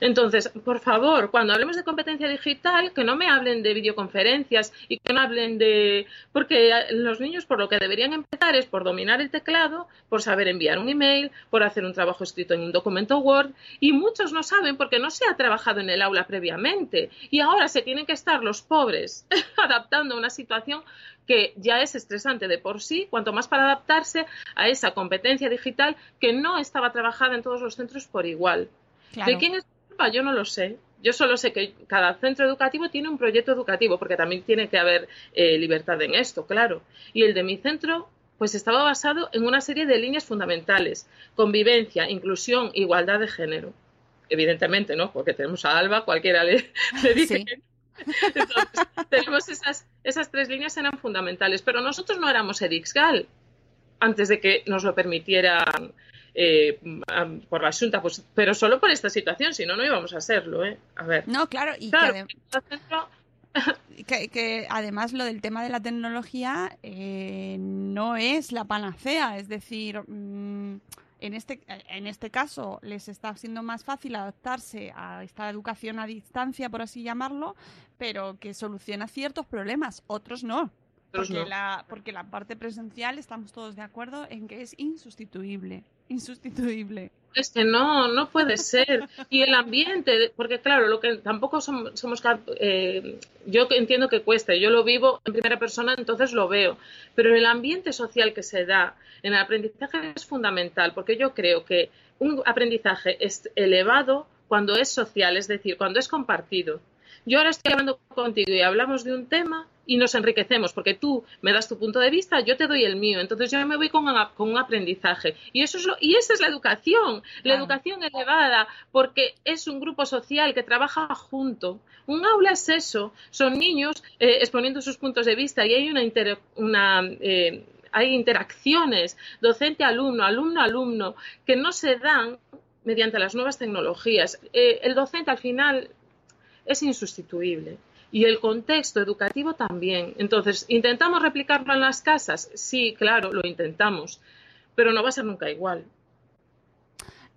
Entonces, por favor, cuando hablemos de competencia digital, que no me hablen de videoconferencias y que no hablen de... Porque los niños por lo que deberían empezar es por dominar el teclado, por saber enviar un email, por hacer un trabajo escrito en un documento Word y muchos no saben porque no se ha trabajado en el aula previamente y ahora se tienen que estar los pobres adaptando a una situación que ya es estresante de por sí, cuanto más para adaptarse a esa competencia digital que no estaba trabajada en todos los centros por igual. ¿De quién es yo no lo sé. Yo solo sé que cada centro educativo tiene un proyecto educativo, porque también tiene que haber eh, libertad en esto, claro. Y el de mi centro, pues estaba basado en una serie de líneas fundamentales: convivencia, inclusión, igualdad de género. Evidentemente, ¿no? Porque tenemos a Alba, cualquiera le, dice. Entonces, tenemos esas, esas tres líneas eran fundamentales, pero nosotros no éramos Edixgal antes de que nos lo permitieran eh, por la Junta, pues, pero solo por esta situación, si no, no íbamos a hacerlo, ¿eh? A ver. No, claro, y que, además lo del tema de la tecnología eh, no es la panacea, es decir, mm, en este, en este caso les está siendo más fácil adaptarse a esta educación a distancia, por así llamarlo, pero que soluciona ciertos problemas, otros no. Porque, la, porque la parte presencial estamos todos de acuerdo en que es insustituible insustituible. Es que no, no puede ser. Y el ambiente, porque claro, lo que tampoco somos, somos eh, yo entiendo que cuesta, yo lo vivo en primera persona, entonces lo veo, pero el ambiente social que se da en el aprendizaje es fundamental, porque yo creo que un aprendizaje es elevado cuando es social, es decir, cuando es compartido. Yo ahora estoy hablando contigo y hablamos de un tema y nos enriquecemos, porque tú me das tu punto de vista, yo te doy el mío, entonces yo me voy con, un aprendizaje. Y, eso es lo, y esa es la educación, la educación elevada, porque es un grupo social que trabaja junto. Un aula es eso, son niños eh, exponiendo sus puntos de vista y hay una, una eh, hay interacciones docente-alumno, alumno-alumno, que no se dan mediante las nuevas tecnologías. Eh, el docente al final es insustituible y el contexto educativo también. Entonces, ¿intentamos replicarlo en las casas? Sí, claro, lo intentamos, pero no va a ser nunca igual.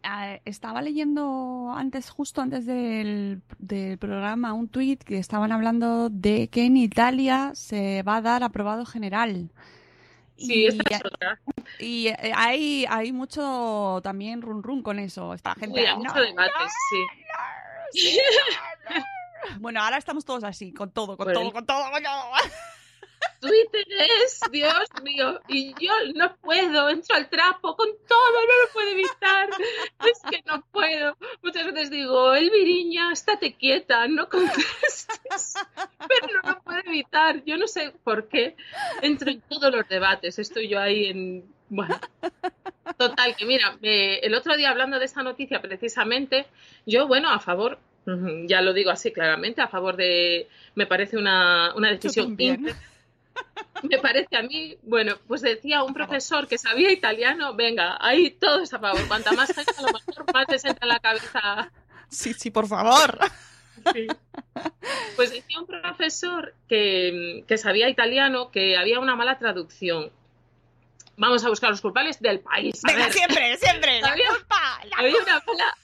Ah, estaba leyendo antes, justo antes del, programa, un tuit que estaban hablando de que en Italia se va a dar aprobado general. Sí, y, esta es otra. Y eh, hay, hay mucho también run run con eso. Esta gente. mucho debate, sí. Bueno, ahora estamos todos así, con todo, con todo, con todo, con todo. Twitter es, Dios mío, y yo no puedo, entro al trapo con todo, no lo puedo evitar, es que no puedo. Muchas veces digo, Elviriña, estate quieta, no contestes, pero no lo puedo evitar, yo no sé por qué, entro en todos los debates, estoy yo ahí en, bueno, total, que mira, el otro día hablando de esta noticia precisamente, yo, bueno, a favor, ya lo digo así claramente, a favor de. Me parece una, una decisión. Me parece a mí, bueno, pues decía un profesor que sabía italiano, venga, ahí todo está a favor. Cuanta más gente, a lo mejor más te entra en la cabeza. Sí, sí, por favor. Pues decía un profesor que, que sabía italiano que había una mala traducción vamos a buscar los culpables del país. Venga, siempre, siempre. La había, culpa, había una mala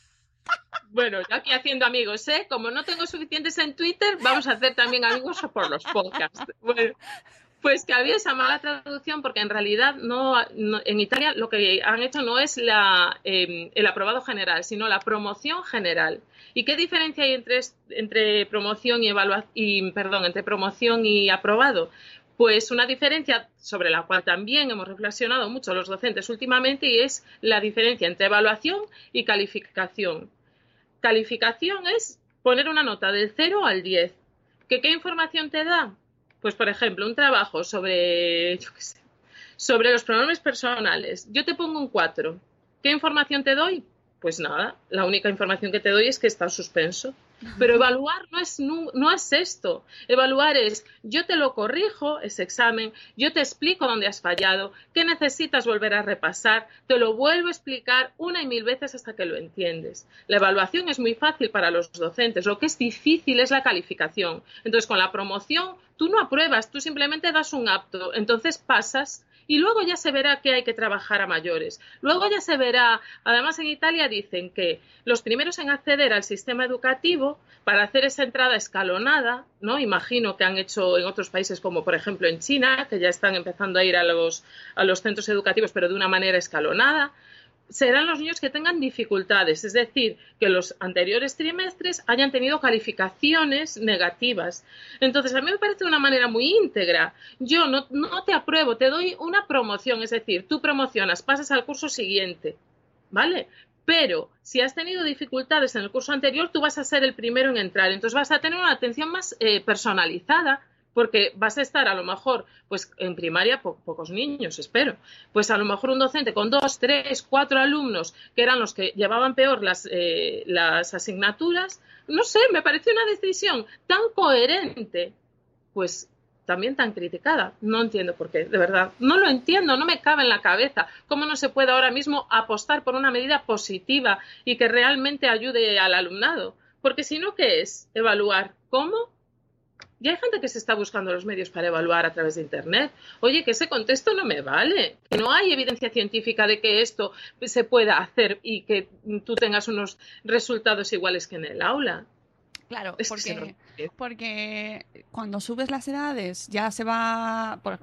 Bueno, yo aquí haciendo amigos, ¿eh? Como no tengo suficientes en Twitter, vamos a hacer también amigos por los podcasts. Bueno, pues que había esa mala traducción porque en realidad no, en Italia lo que han hecho no es la, em, el aprobado general, sino la promoción general. ¿Y qué diferencia hay entre, promoción y y perdón, entre promoción y aprobado? Pues una diferencia sobre la cual también hemos reflexionado mucho los docentes últimamente y es la diferencia entre evaluación y calificación. Calificación es poner una nota del 0 al 10. ¿Qué, ¿Qué información te da? Pues, por ejemplo, un trabajo sobre, yo qué sé, sobre los pronombres personales. Yo te pongo un 4. ¿Qué información te doy? Pues nada, la única información que te doy es que está suspenso. Pero evaluar no es, no, es esto. Evaluar es, yo te lo corrijo, ese examen, yo te explico dónde has fallado, qué necesitas volver a repasar, te lo vuelvo a explicar una y mil veces hasta que lo entiendes. La evaluación es muy fácil para los docentes, lo que es difícil es la calificación. Entonces, con la promoción, tú no apruebas, tú simplemente das un apto, entonces pasas y luego ya se verá que hay que trabajar a mayores. Luego ya se verá, además en Italia dicen que los primeros en acceder al sistema educativo para hacer esa entrada escalonada, ¿no? Imagino que han hecho en otros países como por ejemplo en China, que ya están empezando a ir a los, a los centros educativos pero de una manera escalonada serán los niños que tengan dificultades, es decir, que los anteriores trimestres hayan tenido calificaciones negativas. Entonces, a mí me parece una manera muy íntegra. Yo no, no te apruebo, te doy una promoción, es decir, tú promocionas, pasas al curso siguiente, ¿vale? Pero si has tenido dificultades en el curso anterior, tú vas a ser el primero en entrar. Entonces vas a tener una atención más eh, personalizada porque vas a estar a lo mejor, pues en primaria pocos niños, espero, pues a lo mejor un docente con dos, tres, cuatro alumnos que eran los que llevaban peor las, eh, las asignaturas, no sé, me pareció una decisión tan coherente, pues también tan criticada. No entiendo por qué, de verdad. No lo entiendo, no me cabe en la cabeza. ¿Cómo no se puede ahora mismo apostar por una medida positiva y que realmente ayude al alumnado? Porque si no, ¿qué es? Evaluar. ¿Cómo? Y hay gente que se está buscando los medios para evaluar a través de Internet. Oye, que ese contexto no me vale, que no hay evidencia científica de que esto se pueda hacer y que tú tengas unos resultados iguales que en el aula. Claro, porque, porque cuando subes las edades ya se va por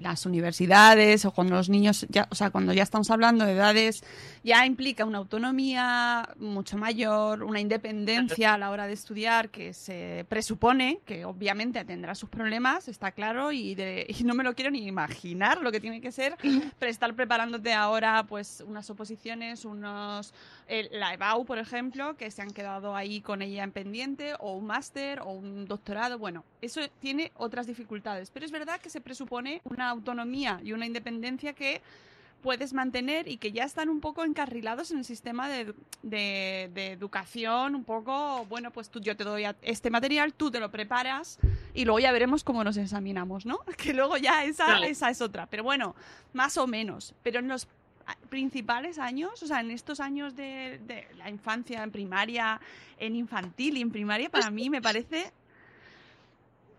las universidades o cuando los niños ya, o sea, cuando ya estamos hablando de edades ya implica una autonomía mucho mayor, una independencia a la hora de estudiar que se presupone que obviamente tendrá sus problemas, está claro y, de, y no me lo quiero ni imaginar lo que tiene que ser estar preparándote ahora pues unas oposiciones, unos la EBAU por ejemplo que se han quedado ahí con ella en pendiente o un máster o un doctorado. Bueno, eso tiene otras dificultades, pero es verdad que se presupone una autonomía y una independencia que puedes mantener y que ya están un poco encarrilados en el sistema de, de, educación, un poco, bueno, pues tú, yo te doy este material, tú te lo preparas y luego ya veremos cómo nos examinamos, ¿no? Que luego ya esa, esa es otra, pero bueno, más o menos. Pero en los principales años, o sea, en estos años de, la infancia, en primaria, en infantil y en primaria, para mí me parece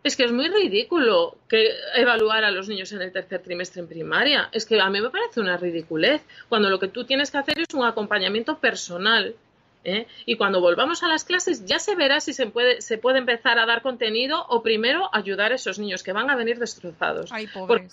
es que es muy ridículo que evaluar a los niños en el tercer trimestre en primaria. Es que a mí me parece una ridiculez, cuando lo que tú tienes que hacer es un acompañamiento personal. ¿eh? Y cuando volvamos a las clases ya se verá si se puede, se puede empezar a dar contenido o primero ayudar a esos niños que van a venir destrozados. Ay, pobres,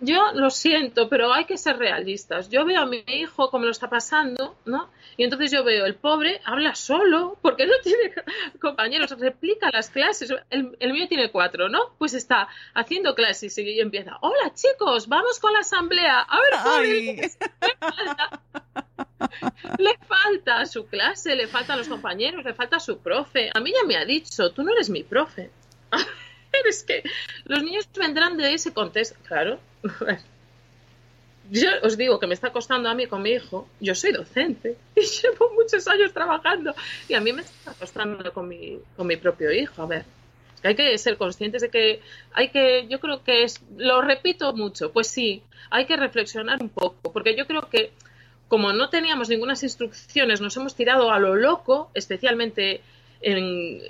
yo lo siento, pero hay que ser realistas. Yo veo a mi hijo como lo está pasando, ¿no? Y entonces yo veo, el pobre habla solo, porque no tiene compañeros, replica las clases. El, mío tiene cuatro, ¿no? Pues está haciendo clases y empieza, hola chicos, vamos con la asamblea. A ver, le falta, le falta su clase, le faltan los compañeros, le falta su profe. A mí ya me ha dicho, tú no eres mi profe. es que los niños vendrán de ese contexto. Claro. Yo os digo que me está costando a mí con mi hijo. Yo soy docente y llevo muchos años trabajando y a mí me está costando con mi, con mi propio hijo. A ver, hay que ser conscientes de que hay que, yo creo que es, lo repito mucho, pues sí, hay que reflexionar un poco, porque yo creo que como no teníamos ninguna instrucciones, nos hemos tirado a lo loco, especialmente en,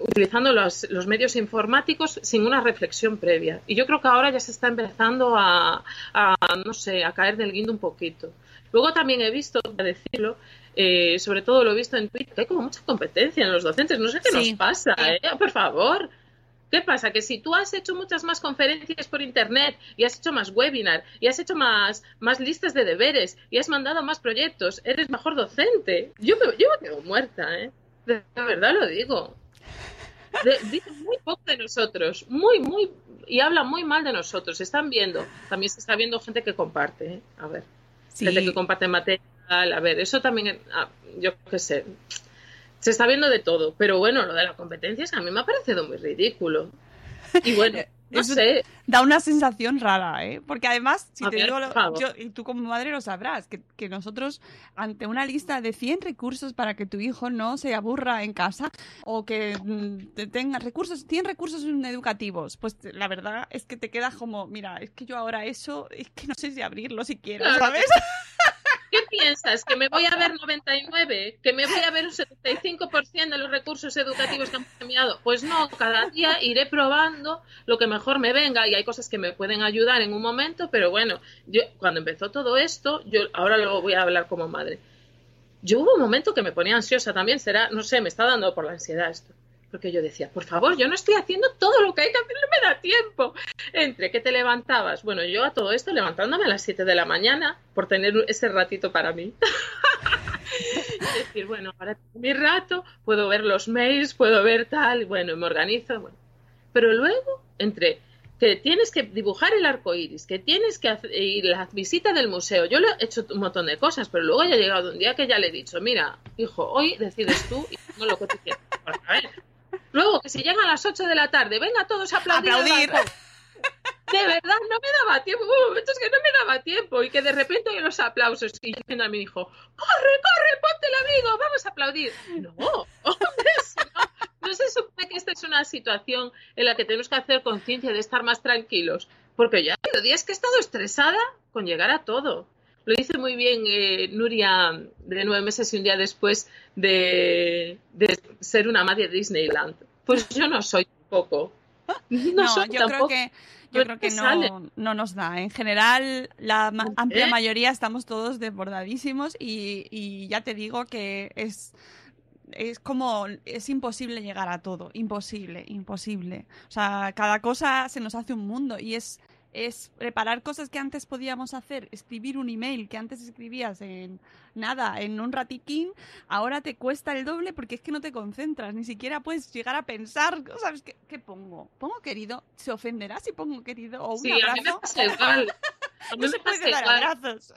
utilizando los, los, medios informáticos sin una reflexión previa. Y yo creo que ahora ya se está empezando a, a no sé, a caer del guindo un poquito. Luego también he visto, para decirlo, eh, sobre todo lo he visto en Twitter, que hay como mucha competencia en los docentes. No sé qué nos pasa, ¿eh? Por favor. ¿Qué pasa? Que si tú has hecho muchas más conferencias por internet y has hecho más webinar y has hecho más, más listas de deberes y has mandado más proyectos, eres mejor docente. Yo me, yo me quedo muerta, ¿eh? De, verdad lo digo. dice muy poco de nosotros, muy, muy, y habla muy mal de nosotros. Están viendo, también se está viendo gente que comparte, ¿eh? A ver, gente que comparte material, a ver, eso también, ah, yo qué sé se está viendo de todo, pero bueno, lo de la competencia es que a mí me ha parecido muy ridículo. Y bueno, no sé. Da una sensación rara, ¿eh? Porque además, si te digo, yo, y tú como madre lo sabrás, que, que, nosotros, ante una lista de 100 recursos para que tu hijo no se aburra en casa o que mm, tenga recursos, 100 recursos educativos, pues la verdad es que te quedas como, mira, es que yo ahora eso, es que no sé si abrirlo siquiera, ¿sabes? ¿Qué piensas? ¿Que me voy a ver 99? ¿Que me voy a ver un 75% de los recursos educativos que han premiado? Pues no, cada día iré probando lo que mejor me venga y hay cosas que me pueden ayudar en un momento, pero bueno, yo cuando empezó todo esto, yo ahora luego voy a hablar como madre. Yo hubo un momento que me ponía ansiosa también, será, no sé, me está dando por la ansiedad esto porque yo decía, por favor, yo no estoy haciendo todo lo que hay que hacer, no me da tiempo. Entre que te levantabas, bueno, yo a todo esto levantándome a las 7 de la mañana por tener ese ratito para mí. y decir, bueno, ahora tengo mi rato, puedo ver los mails, puedo ver tal, bueno, me organizo. Bueno. Pero luego, entre que tienes que dibujar el arco iris, que tienes que y la visita del museo. Yo le he hecho un montón de cosas, pero luego ya ha llegado un día que ya le he dicho, mira, hijo, hoy decides tú y no lo que tú quieras. a ver, Luego, que si llegan a las 8 de la tarde, venga todos a aplaudir. De verdad, no me daba tiempo. Hubo momentos que no me daba tiempo y que de repente oye los aplausos y diciendo a mi hijo, corre, corre, ponte el amigo, vamos a aplaudir. No, hombre, no, no se supone que esta es una situación en la que tenemos que hacer conciencia de estar más tranquilos. Porque ya los días que he estado estresada con llegar a todo. Lo dice muy bien eh, Nuria de nueve meses y un día después de, ser una madre de Disneyland. Pues yo no soy tampoco. No, soy yo creo que yo creo que no, no, nos da. En general, la amplia mayoría estamos todos desbordadísimos y, y ya te digo que es es como, es imposible llegar a todo, imposible, imposible. O sea, cada cosa se nos hace un mundo y es, es preparar cosas que antes podíamos hacer, escribir un email que antes escribías en nada, en un ratiquín, ahora te cuesta el doble porque es que no te concentras, ni siquiera puedes llegar a pensar, ¿sabes qué, qué pongo? ¿Pongo querido? ¿Se ofenderá si pongo querido? ¿O un sí, abrazo? a mí me pasa igual. A mí no me se puede dar abrazos.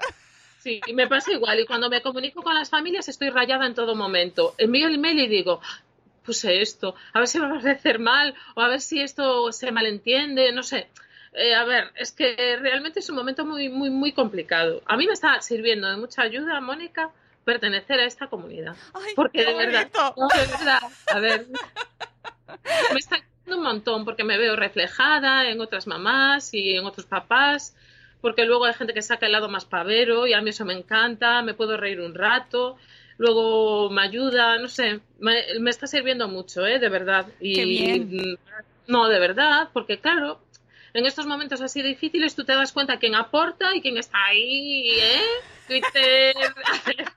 Sí, y me pasa igual. Y cuando me comunico con las familias estoy rayada en todo momento. Envío el email y digo, puse esto, a ver si me va a parecer mal, o a ver si esto se malentiende, no sé. Eh, a ver, es que realmente es un momento muy, muy, muy complicado. A mí me está sirviendo de mucha ayuda, Mónica, pertenecer a esta comunidad. Ay, porque de verdad, no, de verdad, a ver, me está ayudando un montón porque me veo reflejada en otras mamás y en otros papás, porque luego hay gente que saca el lado más pavero y a mí eso me encanta, me puedo reír un rato. Luego me ayuda, no sé, me, me está sirviendo mucho, ¿eh? De verdad. Y, Qué bien. No, de verdad, porque claro, en estos momentos así difíciles tú te das cuenta quién aporta y quién está ahí, ¿eh? Twitter.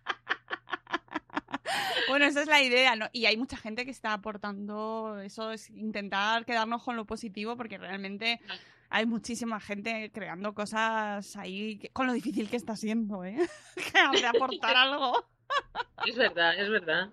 Bueno, esa es la idea, ¿no? Y hay mucha gente que está aportando eso, es intentar quedarnos con lo positivo, porque realmente hay muchísima gente creando cosas ahí, que- con lo difícil que está siendo, ¿eh? Que aportar algo. Es verdad, es verdad.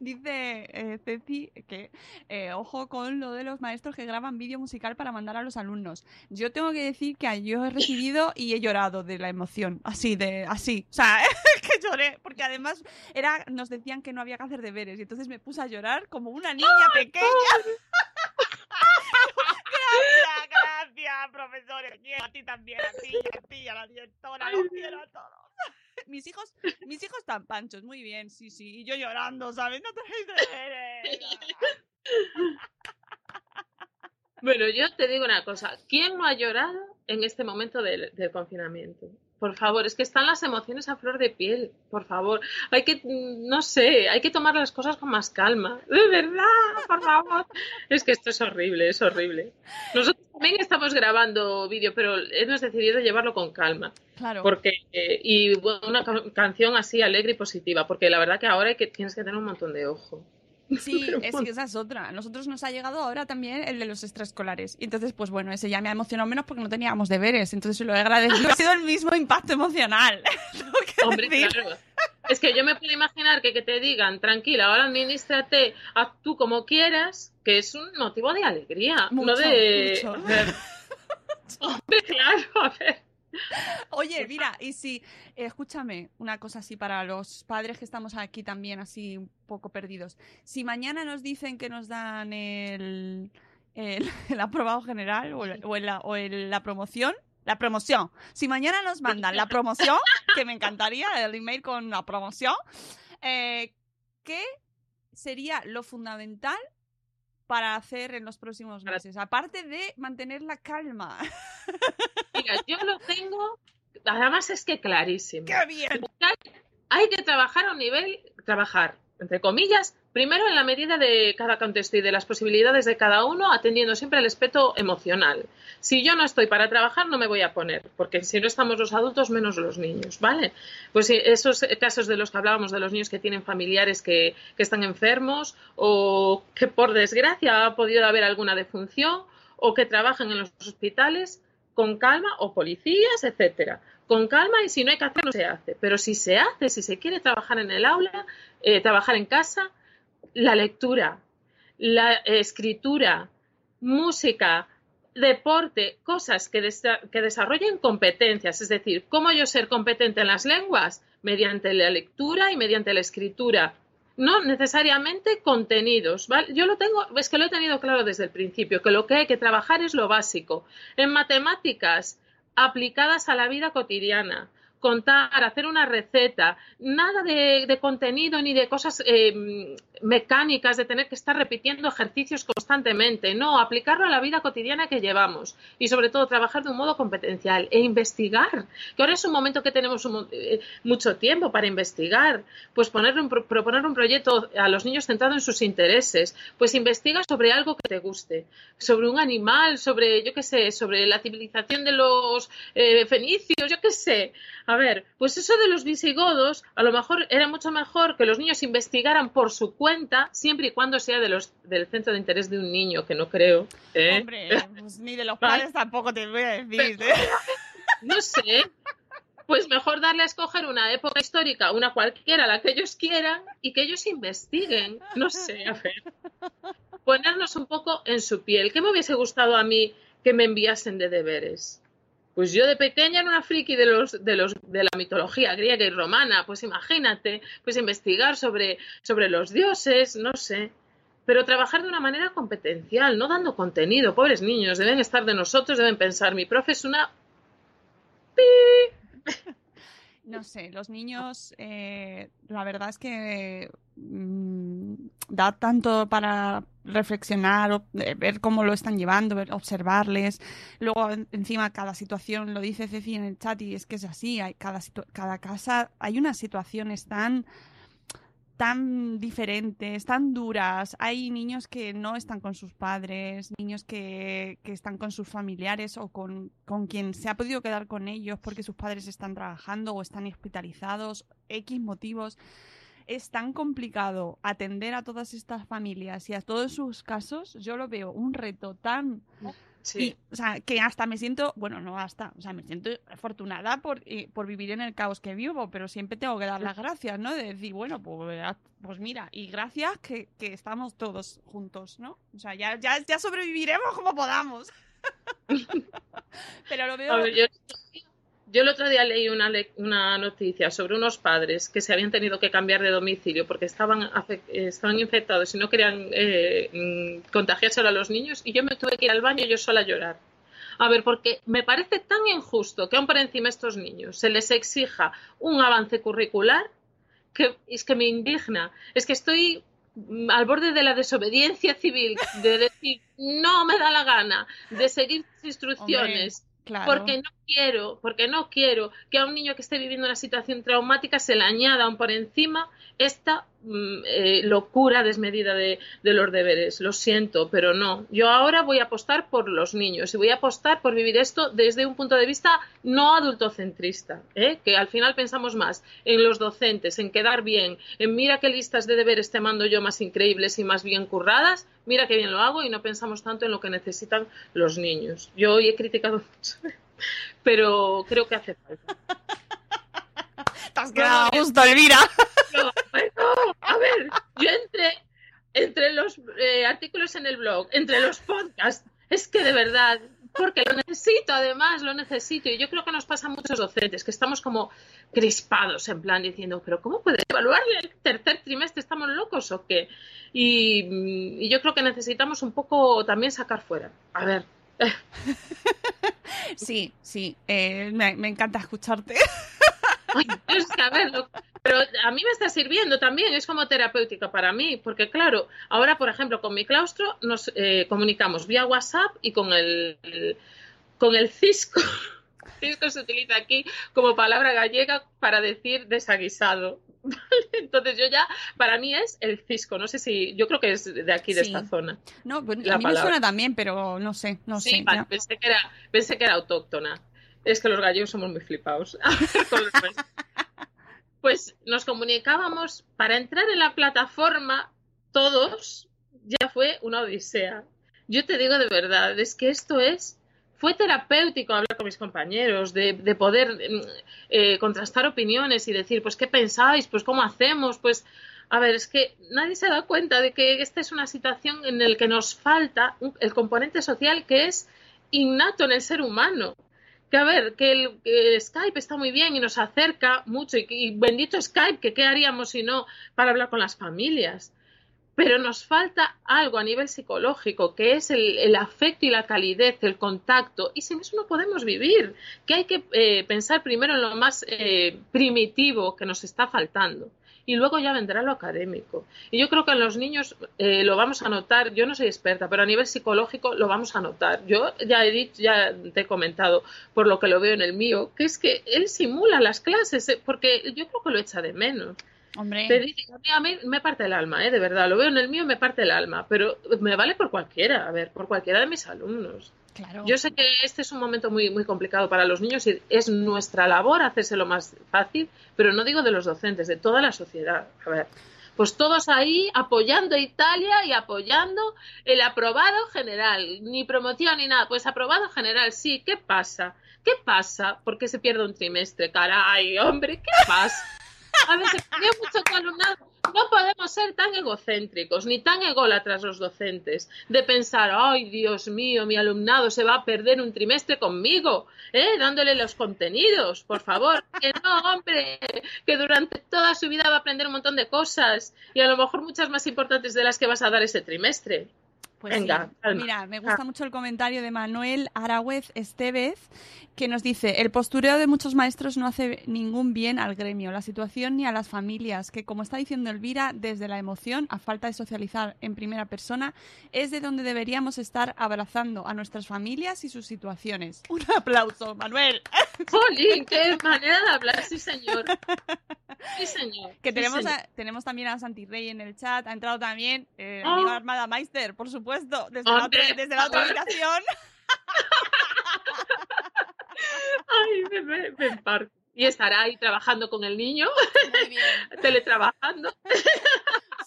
Dice eh, Ceci que eh, ojo con lo de los maestros que graban vídeo musical para mandar a los alumnos. Yo tengo que decir que yo he recibido y he llorado de la emoción, así de así, o sea, que lloré porque además era nos decían que no había que hacer deberes y entonces me puse a llorar como una niña pequeña. gracias, gracias, profesores. A ti también, a ti, a ti, a la directora, los quiero a todos. Mis hijos, mis hijos están panchos, muy bien, sí, sí. Y yo llorando, ¿sabes? No deberes. Bueno, yo te digo una cosa. ¿Quién no ha llorado en este momento del, del confinamiento? Por favor, es que están las emociones a flor de piel, por favor. Hay que, no sé, hay que tomar las cosas con más calma. De verdad, por favor. Es que esto es horrible, es horrible. Nosotros también estamos grabando vídeo, pero hemos decidido llevarlo con calma. Claro. Porque, eh, y una ca- canción así alegre y positiva, porque la verdad que ahora hay que, tienes que tener un montón de ojo. Sí, Pero es bueno. que esa es otra. A nosotros nos ha llegado ahora también el de los extraescolares. Y entonces, pues bueno, ese ya me ha emocionado menos porque no teníamos deberes. Entonces se lo he agradecido. Ha sido el mismo impacto emocional. Hombre, decir. claro. Es que yo me puedo imaginar que, que te digan, tranquila, ahora administrate, haz tú como quieras, que es un motivo de alegría, Mucho, no de... mucho. Hombre, claro, a ver. Oye, mira, y si, eh, escúchame, una cosa así para los padres que estamos aquí también así un poco perdidos. Si mañana nos dicen que nos dan el, el, el aprobado general o, el- o el- o la promoción, la promoción. Si mañana nos mandan la promoción, que me encantaría, el email con la promoción, eh, ¿qué sería lo fundamental para hacer en los próximos meses? Aparte de mantener la calma. Mira, yo lo tengo, además es que clarísimo. ¡Qué bien! Hay que trabajar a un nivel, trabajar, entre comillas, primero en la medida de cada contexto y de las posibilidades de cada uno, atendiendo siempre al aspecto emocional. Si yo no estoy para trabajar, no me voy a poner, porque si no estamos los adultos, menos los niños, ¿vale? Pues esos casos de los que hablábamos, de los niños que tienen familiares que, que están enfermos o que por desgracia ha podido haber alguna defunción o que trabajan en los hospitales, con calma, o policías, etcétera. Con calma y si no hay que hacer, no se hace. Pero si se hace, si se quiere trabajar en el aula, eh, trabajar en casa, la lectura, la escritura, música, deporte, cosas que, que desarrollen competencias, es decir, cómo yo ser competente en las lenguas mediante la lectura y mediante la escritura, no necesariamente contenidos. Yo lo tengo, es que lo he tenido claro desde el principio, que lo que hay que trabajar es lo básico. En matemáticas aplicadas a la vida cotidiana, contar, hacer una receta, nada de, contenido ni de cosas eh, mecánicas, de tener que estar repitiendo ejercicios constantemente, no, aplicarlo a la vida cotidiana que llevamos y sobre todo trabajar de un modo competencial e investigar, que ahora es un momento que tenemos eh, mucho tiempo para investigar, pues ponerle un pro- proponer un proyecto a los niños centrado en sus intereses, pues investiga sobre algo que te guste, sobre un animal, sobre, yo qué sé, sobre la civilización de los eh, fenicios, yo qué sé. A ver, pues eso de los visigodos, a lo mejor era mucho mejor que los niños investigaran por su cuenta, siempre y cuando sea de los, del centro de interés de un niño, que no creo. ¿eh? Hombre, pues ni de los padres tampoco te voy a decir. ¿eh? No sé. Pues mejor darle a escoger una época histórica, una cualquiera, la que ellos quieran, y que ellos investiguen. No sé, a ver. Ponernos un poco en su piel. ¿Qué me hubiese gustado a mí que me enviasen de deberes? Pues yo de pequeña era una friki de los, de los de la mitología griega y romana, pues imagínate, pues investigar sobre, sobre los dioses, no sé. Pero trabajar de una manera competencial, no dando contenido. Pobres niños, deben estar de nosotros, deben pensar, mi profe es una No sé, los niños, eh, la verdad es que mm, da tanto para reflexionar, o- eh, ver cómo lo están llevando, ver- observarles. Luego, en- encima, cada situación, lo dice Ceci en el chat y es que es así, hay cada, cada casa, hay unas situaciones tan tan diferentes, tan duras. Hay niños que no están con sus padres, niños que, que están con sus familiares o con, con quien se ha podido quedar con ellos porque sus padres están trabajando o están hospitalizados, X motivos. Es tan complicado atender a todas estas familias y a todos sus casos. Yo lo veo un reto tan Sí. y, o sea, que hasta me siento, bueno, no hasta, o sea, me siento afortunada por, eh, por vivir en el caos que vivo, pero siempre tengo que dar las gracias, ¿no? De decir, bueno, pues, pues mira, y gracias que, que estamos todos juntos, ¿no? O sea, ya, ya, ya sobreviviremos como podamos. pero lo veo... A ver, yo, yo el otro día leí una, una noticia sobre unos padres que se habían tenido que cambiar de domicilio porque estaban, infectados y no querían eh, mm, contagiárselo a los niños y yo me tuve que ir al baño yo sola a llorar. A ver, porque me parece tan injusto que aún por encima a estos niños se les exija un avance curricular que es que me indigna. Es que estoy mm, al borde de la desobediencia civil, de decir no me da la gana, de seguir instrucciones Porque no quiero, porque no quiero que a un niño que esté viviendo una situación traumática se le añada aún por encima esta eh, locura desmedida de, de los deberes. Lo siento, pero no. Yo ahora voy a apostar por los niños y voy a apostar por vivir esto desde un punto de vista no adultocentrista, ¿eh? que al final pensamos más en los docentes, en quedar bien, en mira qué listas de deberes te mando yo más increíbles y más bien curradas, mira qué bien lo hago y no pensamos tanto en lo que necesitan los niños. Yo hoy he criticado mucho, pero creo que hace falta. Te has quedado a gusto, Elvira. No, bueno, a ver, yo entre, entre los eh, artículos en el blog, entre los podcasts, es que de verdad, porque lo necesito, además, lo necesito. Y yo creo que nos pasa a muchos docentes, que estamos como crispados, en plan diciendo, pero ¿cómo puede evaluar el tercer trimestre? ¿Estamos locos o qué? Y, y yo creo que necesitamos un poco también sacar fuera. A ver. Sí, sí, eh, me, me encanta escucharte. Ay, es que, a ver, lo- pero a mí me está sirviendo también, es como terapéutica para mí, porque claro, ahora, por ejemplo, con mi claustro nos eh, comunicamos vía WhatsApp y con el, el- con el cisco. Cisco se utiliza aquí como palabra gallega para decir desaguisado. Entonces yo ya, para mí es el cisco, no sé si, yo creo que es de aquí, de Sí. esta zona. No, pues La a mí me suena también, pero no sé, no sí, sé. vale, pensé, que era, pensé que era autóctona. Es que los gallegos somos muy flipados. Pues nos comunicábamos para entrar en la plataforma todos, ya fue una odisea. Yo te digo de verdad, es que esto es, fue terapéutico hablar con mis compañeros, de, de poder mm, eh, contrastar opiniones y decir, pues, ¿qué pensáis? Pues, ¿cómo hacemos? Pues, a ver, es que nadie se da cuenta de que esta es una situación en la que nos falta el componente social que es innato en el ser humano. Que a ver, que el, Skype está muy bien y nos acerca mucho, y, bendito Skype, que qué haríamos si no para hablar con las familias. Pero nos falta algo a nivel psicológico, que es el, el afecto y la calidez, el contacto, y sin eso no podemos vivir. Que hay que eh, pensar primero en lo más eh, primitivo que nos está faltando y luego ya vendrá lo académico. Y yo creo que en los niños eh, lo vamos a notar, yo no soy experta, pero a nivel psicológico lo vamos a notar. Yo ya he dicho, ya te he comentado, por lo que lo veo en el mío, que es que él simula las clases, eh, porque yo creo que lo echa de menos. Hombre, Te dice, a mí, a mí me parte el alma, ¿eh? de verdad, lo veo en el mío, me parte el alma, pero me vale por cualquiera, a ver, por cualquiera de mis alumnos. Yo sé que este es un momento muy, muy complicado para los niños y es nuestra labor hacérselo más fácil, pero no digo de los docentes, de toda la sociedad. A ver, pues todos ahí apoyando a Italia y apoyando el aprobado general, ni promoción ni nada, pues aprobado general, sí, ¿qué pasa? ¿Qué pasa? ¿Por qué se pierde un trimestre? Caray, hombre, ¿qué pasa? A perdió mucho tu alumnado. No podemos ser tan egocéntricos ni tan ególatras los docentes de pensar, ay Dios mío, mi alumnado se va a perder un trimestre conmigo, ¿eh? dándole los contenidos, por favor. Que no, hombre, que durante toda su vida va a aprender un montón de cosas y a lo mejor muchas más importantes de las que vas a dar ese trimestre. Pues Venga, sí. Mira, me gusta mucho el comentario de Manuel Aragüez Estevez, que nos dice, el postureo de muchos maestros no hace ningún bien al gremio, la situación ni a las familias, que como está diciendo Elvira, desde la emoción, a falta de socializar en primera persona, es de donde deberíamos estar abrazando a nuestras familias y sus situaciones. Un aplauso, Manuel. ¡Jolín! ¡Qué manera de hablar! Sí, señor. Sí, señor. Que Sí, tenemos, señor. a- tenemos también a Santi Rey en el chat, ha entrado también eh, Oh. amigo Armada Meister, por supuesto, desde la otra, desde la otra habitación. Ay, me, me, me emparco. Y estará ahí trabajando con el niño, Muy bien. teletrabajando.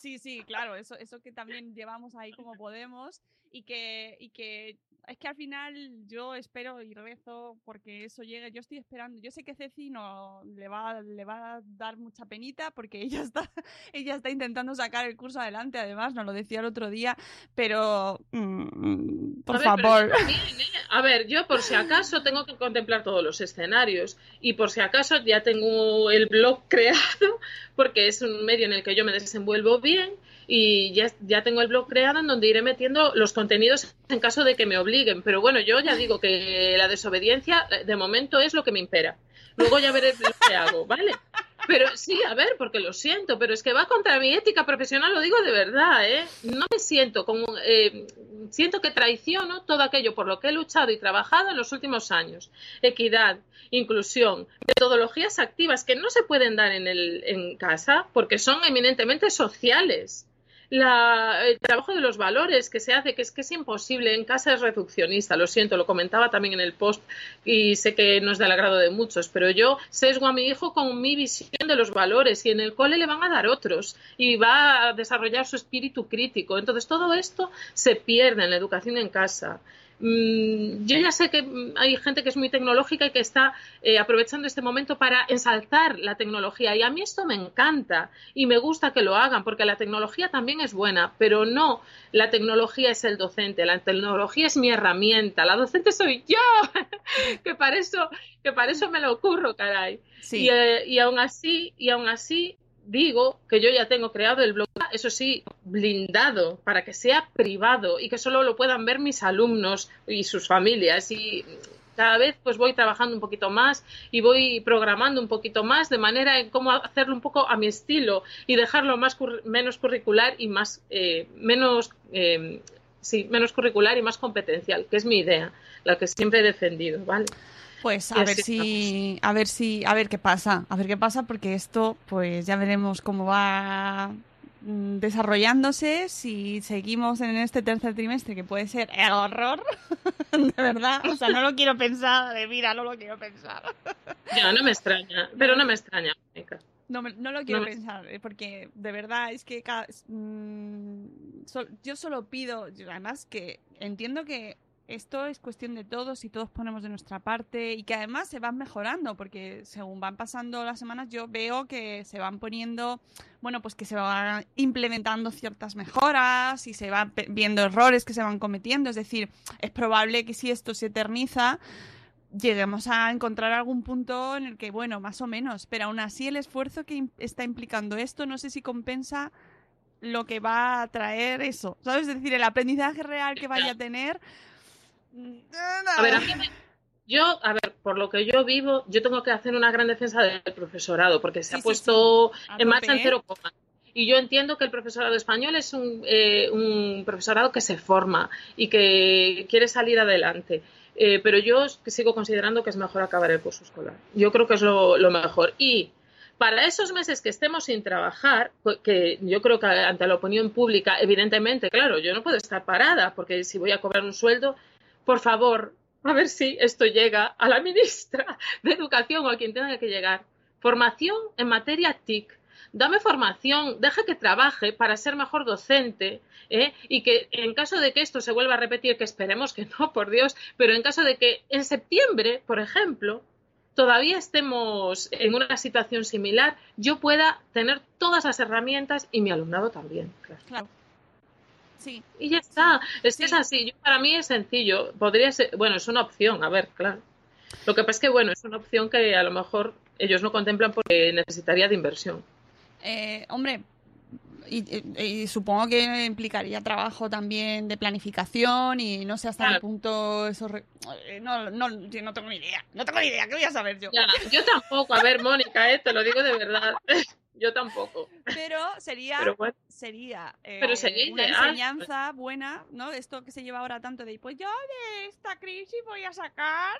Sí, sí, claro, eso, eso que también llevamos ahí como podemos y que, y que es que al final yo espero y rezo porque eso llegue. Yo estoy esperando. Yo sé que Ceci no le va, le va a dar mucha penita porque ella está, ella está intentando sacar el curso adelante. Además, nos lo decía el otro día, pero mm, por A ver, favor. también, ¿eh? A ver, yo por si acaso tengo que contemplar todos los escenarios y por si acaso ya tengo el blog creado porque es un medio en el que yo me desenvuelvo bien y ya, ya tengo el blog creado en donde iré metiendo los contenidos en caso de que me obliguen. Pero bueno, yo ya digo que la desobediencia eh, de momento es lo que me impera. Luego ya veré lo que hago, ¿vale? Pero sí, a ver, porque lo siento, pero es que va contra mi ética profesional, lo digo de verdad, ¿eh? No me siento como, eh, siento que traiciono todo aquello por lo que he luchado y trabajado en los últimos años. Equidad, inclusión, metodologías activas que no se pueden dar en, el, en casa porque son eminentemente sociales el trabajo de los valores que se hace, que es que es imposible, en casa es reduccionista, lo siento, lo comentaba también en el post y sé que no es del agrado de muchos, pero yo sesgo a mi hijo con mi visión de los valores y en el cole le van a dar otros y va a desarrollar su espíritu crítico. Entonces todo esto se pierde en la educación en casa. Mm, yo ya sé que hay gente que es muy tecnológica y que está eh, aprovechando este momento para ensalzar la tecnología. Y a mí esto me encanta y me gusta que lo hagan porque la tecnología también es buena, pero no la tecnología es el docente, la tecnología es mi herramienta, la docente soy yo, que para eso que para eso me lo ocurro, caray. Y, eh, y aún así y aún así digo que yo ya tengo creado el blog, eso sí, blindado para que sea privado y que solo lo puedan ver mis alumnos y sus familias. Y cada vez pues voy trabajando un poquito más y voy programando un poquito más de manera en cómo hacerlo un poco a mi estilo y dejarlo más menos curricular y más eh, menos eh, sí, menos curricular y más competencial, que es mi idea, la que siempre he defendido, ¿vale? Pues a ver si, a ver si, a ver qué pasa, a ver qué pasa, porque esto, pues ya veremos cómo va mm, desarrollándose si seguimos en este tercer trimestre que puede ser el horror de verdad. O sea no lo quiero pensar de mira no lo quiero pensar. Ya no me extraña pero no me extraña no, no lo quiero pensar, eh, porque de verdad es que mm, yo solo pido, además que entiendo que esto es cuestión de todos y todos ponemos de nuestra parte y que además se van mejorando porque según van pasando las semanas yo veo que se van poniendo, bueno, pues que se van implementando ciertas mejoras y se van viendo errores que se van cometiendo. Es decir, es probable que si esto se eterniza lleguemos a encontrar algún punto en el que, bueno, más o menos, pero aún así el esfuerzo que está implicando esto no sé si compensa lo que va a traer eso, ¿sabes? Es decir, el aprendizaje real que vaya a tener a ver, yo, a ver, por lo que yo vivo, yo tengo que hacer una gran defensa del profesorado, porque se ha puesto en marcha en cero coma. Y yo entiendo que el profesorado español es un, eh, un profesorado que se forma y que quiere salir adelante. Eh, pero yo sigo considerando que es mejor acabar el curso escolar. Yo creo que es lo, lo mejor. Y para esos meses que estemos sin trabajar, que yo creo que ante la opinión pública, evidentemente, claro, yo no puedo estar parada, porque si voy a cobrar un sueldo, por favor, a ver si esto llega a la ministra de Educación o a quien tenga que llegar. Formación en materia TIC. Dame formación, deja que trabaje para ser mejor docente ¿eh? y que en caso de que esto se vuelva a repetir, que esperemos que no, por Dios, pero en caso de que en septiembre, por ejemplo, todavía estemos en una situación similar, yo pueda tener todas las herramientas y mi alumnado también. claro. Y ya está. Es que es así. para mí es sencillo. Podría ser, bueno, es una opción, a ver, claro. Lo que pasa es que, bueno, es una opción que a lo mejor ellos no contemplan porque necesitaría de inversión. Eh, hombre, y, supongo que implicaría trabajo también de planificación y no sé hasta qué punto eso... Eh, no, no, no tengo ni idea. No tengo ni idea. ¿Qué voy a saber yo? yo tampoco. A ver, Mónica, eh, te lo digo de verdad. Yo tampoco. Pero sería, sería, eh, una enseñanza buena, ¿no? Esto que se lleva ahora tanto de, pues yo de esta crisis voy a sacar,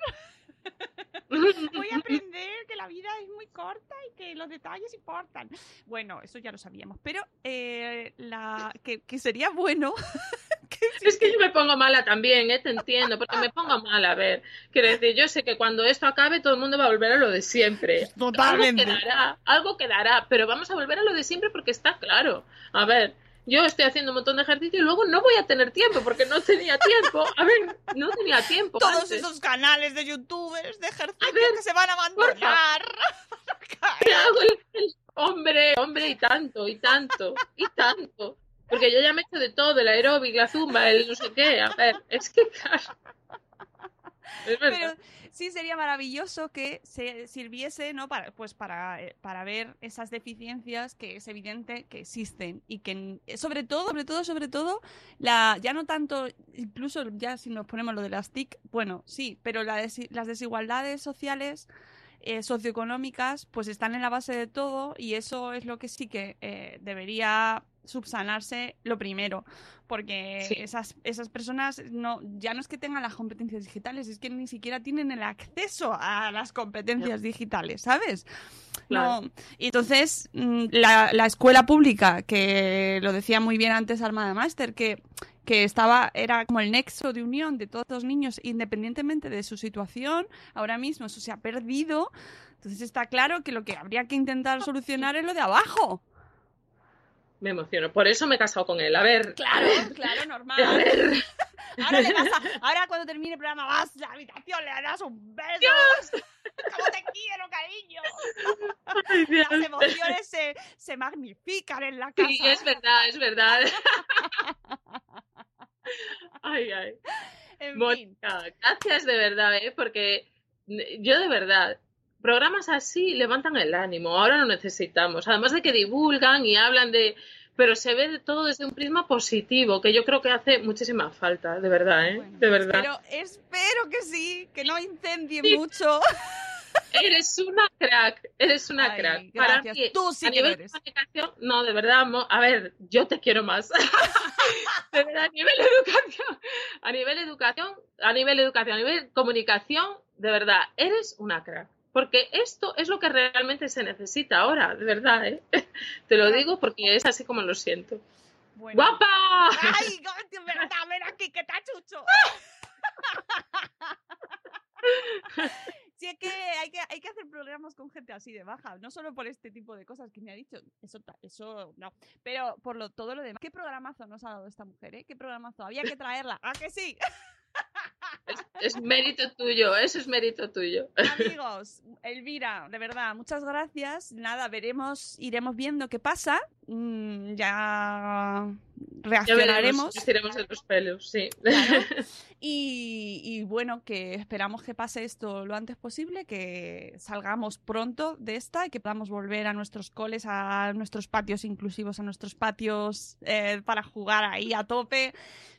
voy a aprender que la vida es muy corta y que los detalles importan. Bueno, eso ya lo sabíamos, pero eh, la que, que sería bueno es que yo me pongo mala también, ¿eh? te entiendo, porque me pongo mala. A ver, quiero decir, yo sé que cuando esto acabe todo el mundo va a volver a lo de siempre. Totalmente. Algo quedará, algo quedará, pero vamos a volver a lo de siempre porque está claro. A ver, yo estoy haciendo un montón de ejercicio y luego no voy a tener tiempo porque no tenía tiempo. A ver, no tenía tiempo. Todos esos canales de youtubers de ejercicio que se van a abandonar. hombre, hombre, y tanto, y tanto, y tanto. Porque yo ya me he hecho de todo, el aeróbic, la zumba, el no sé qué. A ver, es que claro. Pero sí sería maravilloso que se sirviese, ¿no? Para, pues para, eh, para ver esas deficiencias que es evidente que existen y que sobre todo, sobre todo, sobre todo, la, ya no tanto, incluso ya si nos ponemos lo de las TIC, bueno, sí, pero la las desigualdades sociales eh, socioeconómicas, pues están en la base de todo y eso es lo que sí que eh, debería subsanarse lo primero, porque Sí. esas, esas personas no, ya no es que tengan las competencias digitales, es que ni siquiera tienen el acceso a las competencias digitales, ¿sabes? Claro. No. Y entonces, mm, la, la escuela pública, que lo decía muy bien antes Armada Master, que, que estaba, era como el nexo de unión de todos los niños, independientemente de su situación, ahora mismo eso se ha perdido. Entonces está claro que lo que habría que intentar solucionar es lo de abajo. Me emociono. Por eso me he casado con él. A ver. Claro, claro, A normal. ver. Ahora, le vas a- ahora cuando termine el programa vas a la habitación, le das un beso. ¿Cómo te quiero, cariño? Dios. Las emociones se, se magnifican en la casa. Sí, es verdad, es verdad. Ay, ay. En fin. Mónica, gracias de verdad, ¿eh? porque yo de verdad, programas así levantan el ánimo, ahora lo necesitamos, además de que divulgan y hablan de, pero se ve de todo desde un prisma positivo, que yo creo que hace muchísima falta, de verdad, ¿eh? Bueno, de verdad. Pero espero que sí, que no incendie Sí. mucho. Eres una crack, eres una Ay, crack. Para gracias. mí, Tú sí a que nivel eres. de comunicación, no, de verdad, Mo- a ver, yo te quiero más. de verdad, a nivel educación, a nivel educación, a nivel educación, a nivel comunicación, de verdad, eres una crack. Porque esto es lo que realmente se necesita ahora, de verdad, ¿eh? Te lo digo porque es así como lo siento. Bueno. ¡Guapa! ¡Ay, de verdad! ¡Ven aquí, que tachucho! Sí, es que hay, que hay que hacer programas con gente así de baja, no solo por este tipo de cosas que me ha dicho, eso, eso no, pero por lo, todo lo demás. ¿Qué programazo nos ha dado esta mujer, eh? ¿Qué programazo? Había que traerla, ¿a que sí? Es, es mérito tuyo, eso es mérito tuyo. Amigos, Elvira, de verdad, muchas gracias. Nada, veremos, iremos viendo qué pasa. Mm, ya Ya reaccionaremos. veremos, nos tiremos de los pelos, sí. Claro. Y, y bueno, que esperamos que pase esto lo antes posible, que salgamos pronto de esta y que podamos volver a nuestros coles, a nuestros patios inclusivos, a nuestros patios eh, para jugar ahí a tope,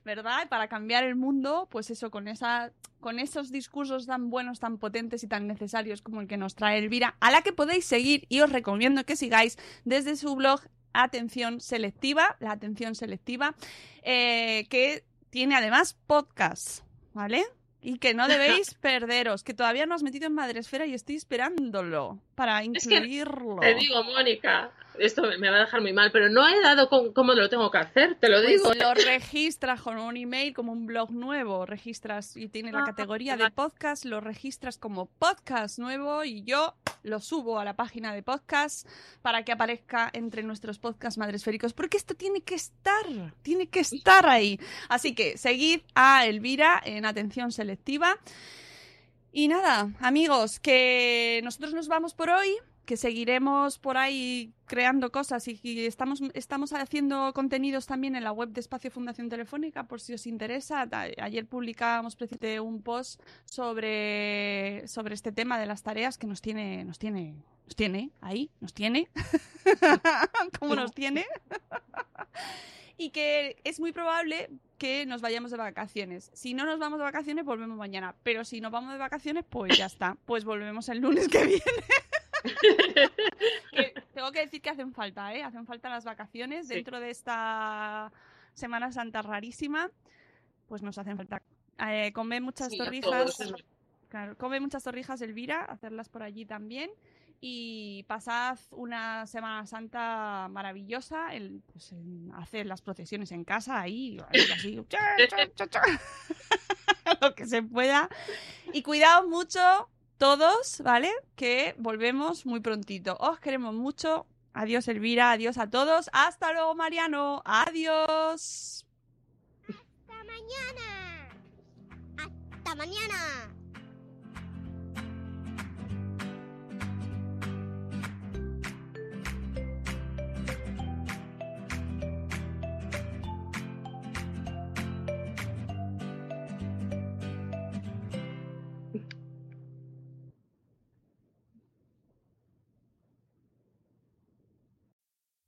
¿verdad? Y para cambiar el mundo, pues eso, con esa con esos discursos tan buenos, tan potentes y tan necesarios como el que nos trae Elvira, a la que podéis seguir y os recomiendo que sigáis desde su blog Atención Selectiva, la atención selectiva, eh, que tiene además podcast, ¿vale? Y que no debéis perderos, que todavía no has metido en Madresfera y estoy esperándolo para que incluirlo. Te digo, Mónica, esto me va a dejar muy mal, pero no he dado con cómo lo tengo que hacer, te lo Pues digo. lo registras con un email como un blog nuevo, registras y tiene la Ah, categoría de podcast, lo registras como podcast nuevo y yo lo subo a la página de podcast para que aparezca entre nuestros podcasts madresféricos, porque esto tiene que estar, tiene que estar ahí. Así que seguid a Elvira en atención selectiva. Y nada, amigos, que nosotros nos vamos por hoy, que seguiremos por ahí creando cosas y estamos, estamos haciendo contenidos también en la web de Espacio Fundación Telefónica, por si os interesa. Ayer publicábamos precisamente un post sobre, sobre este tema de las tareas que nos tiene, nos tiene, nos tiene ahí, nos tiene. ¿Cómo nos tiene? y que es muy probable que nos vayamos de vacaciones. Si no nos vamos de vacaciones, volvemos mañana. Pero si nos vamos de vacaciones, pues ya está. Pues volvemos el lunes que viene. Que tengo que decir que hacen falta, ¿eh? Hacen falta las vacaciones Sí. dentro de esta Semana Santa rarísima. Pues nos hacen falta. Eh, come muchas Sí, torrijas. Claro, come muchas torrijas Elvira, hacerlas por allí también. Y pasad una Semana Santa maravillosa, el, pues, en hacer las procesiones en casa, ahí, así, cha, cha, cha, cha. lo que se pueda. Y cuidaos mucho todos, ¿vale? Que volvemos muy prontito. Os queremos mucho. Adiós Elvira, adiós a todos. Hasta luego Mariano, adiós. Hasta mañana. Hasta mañana.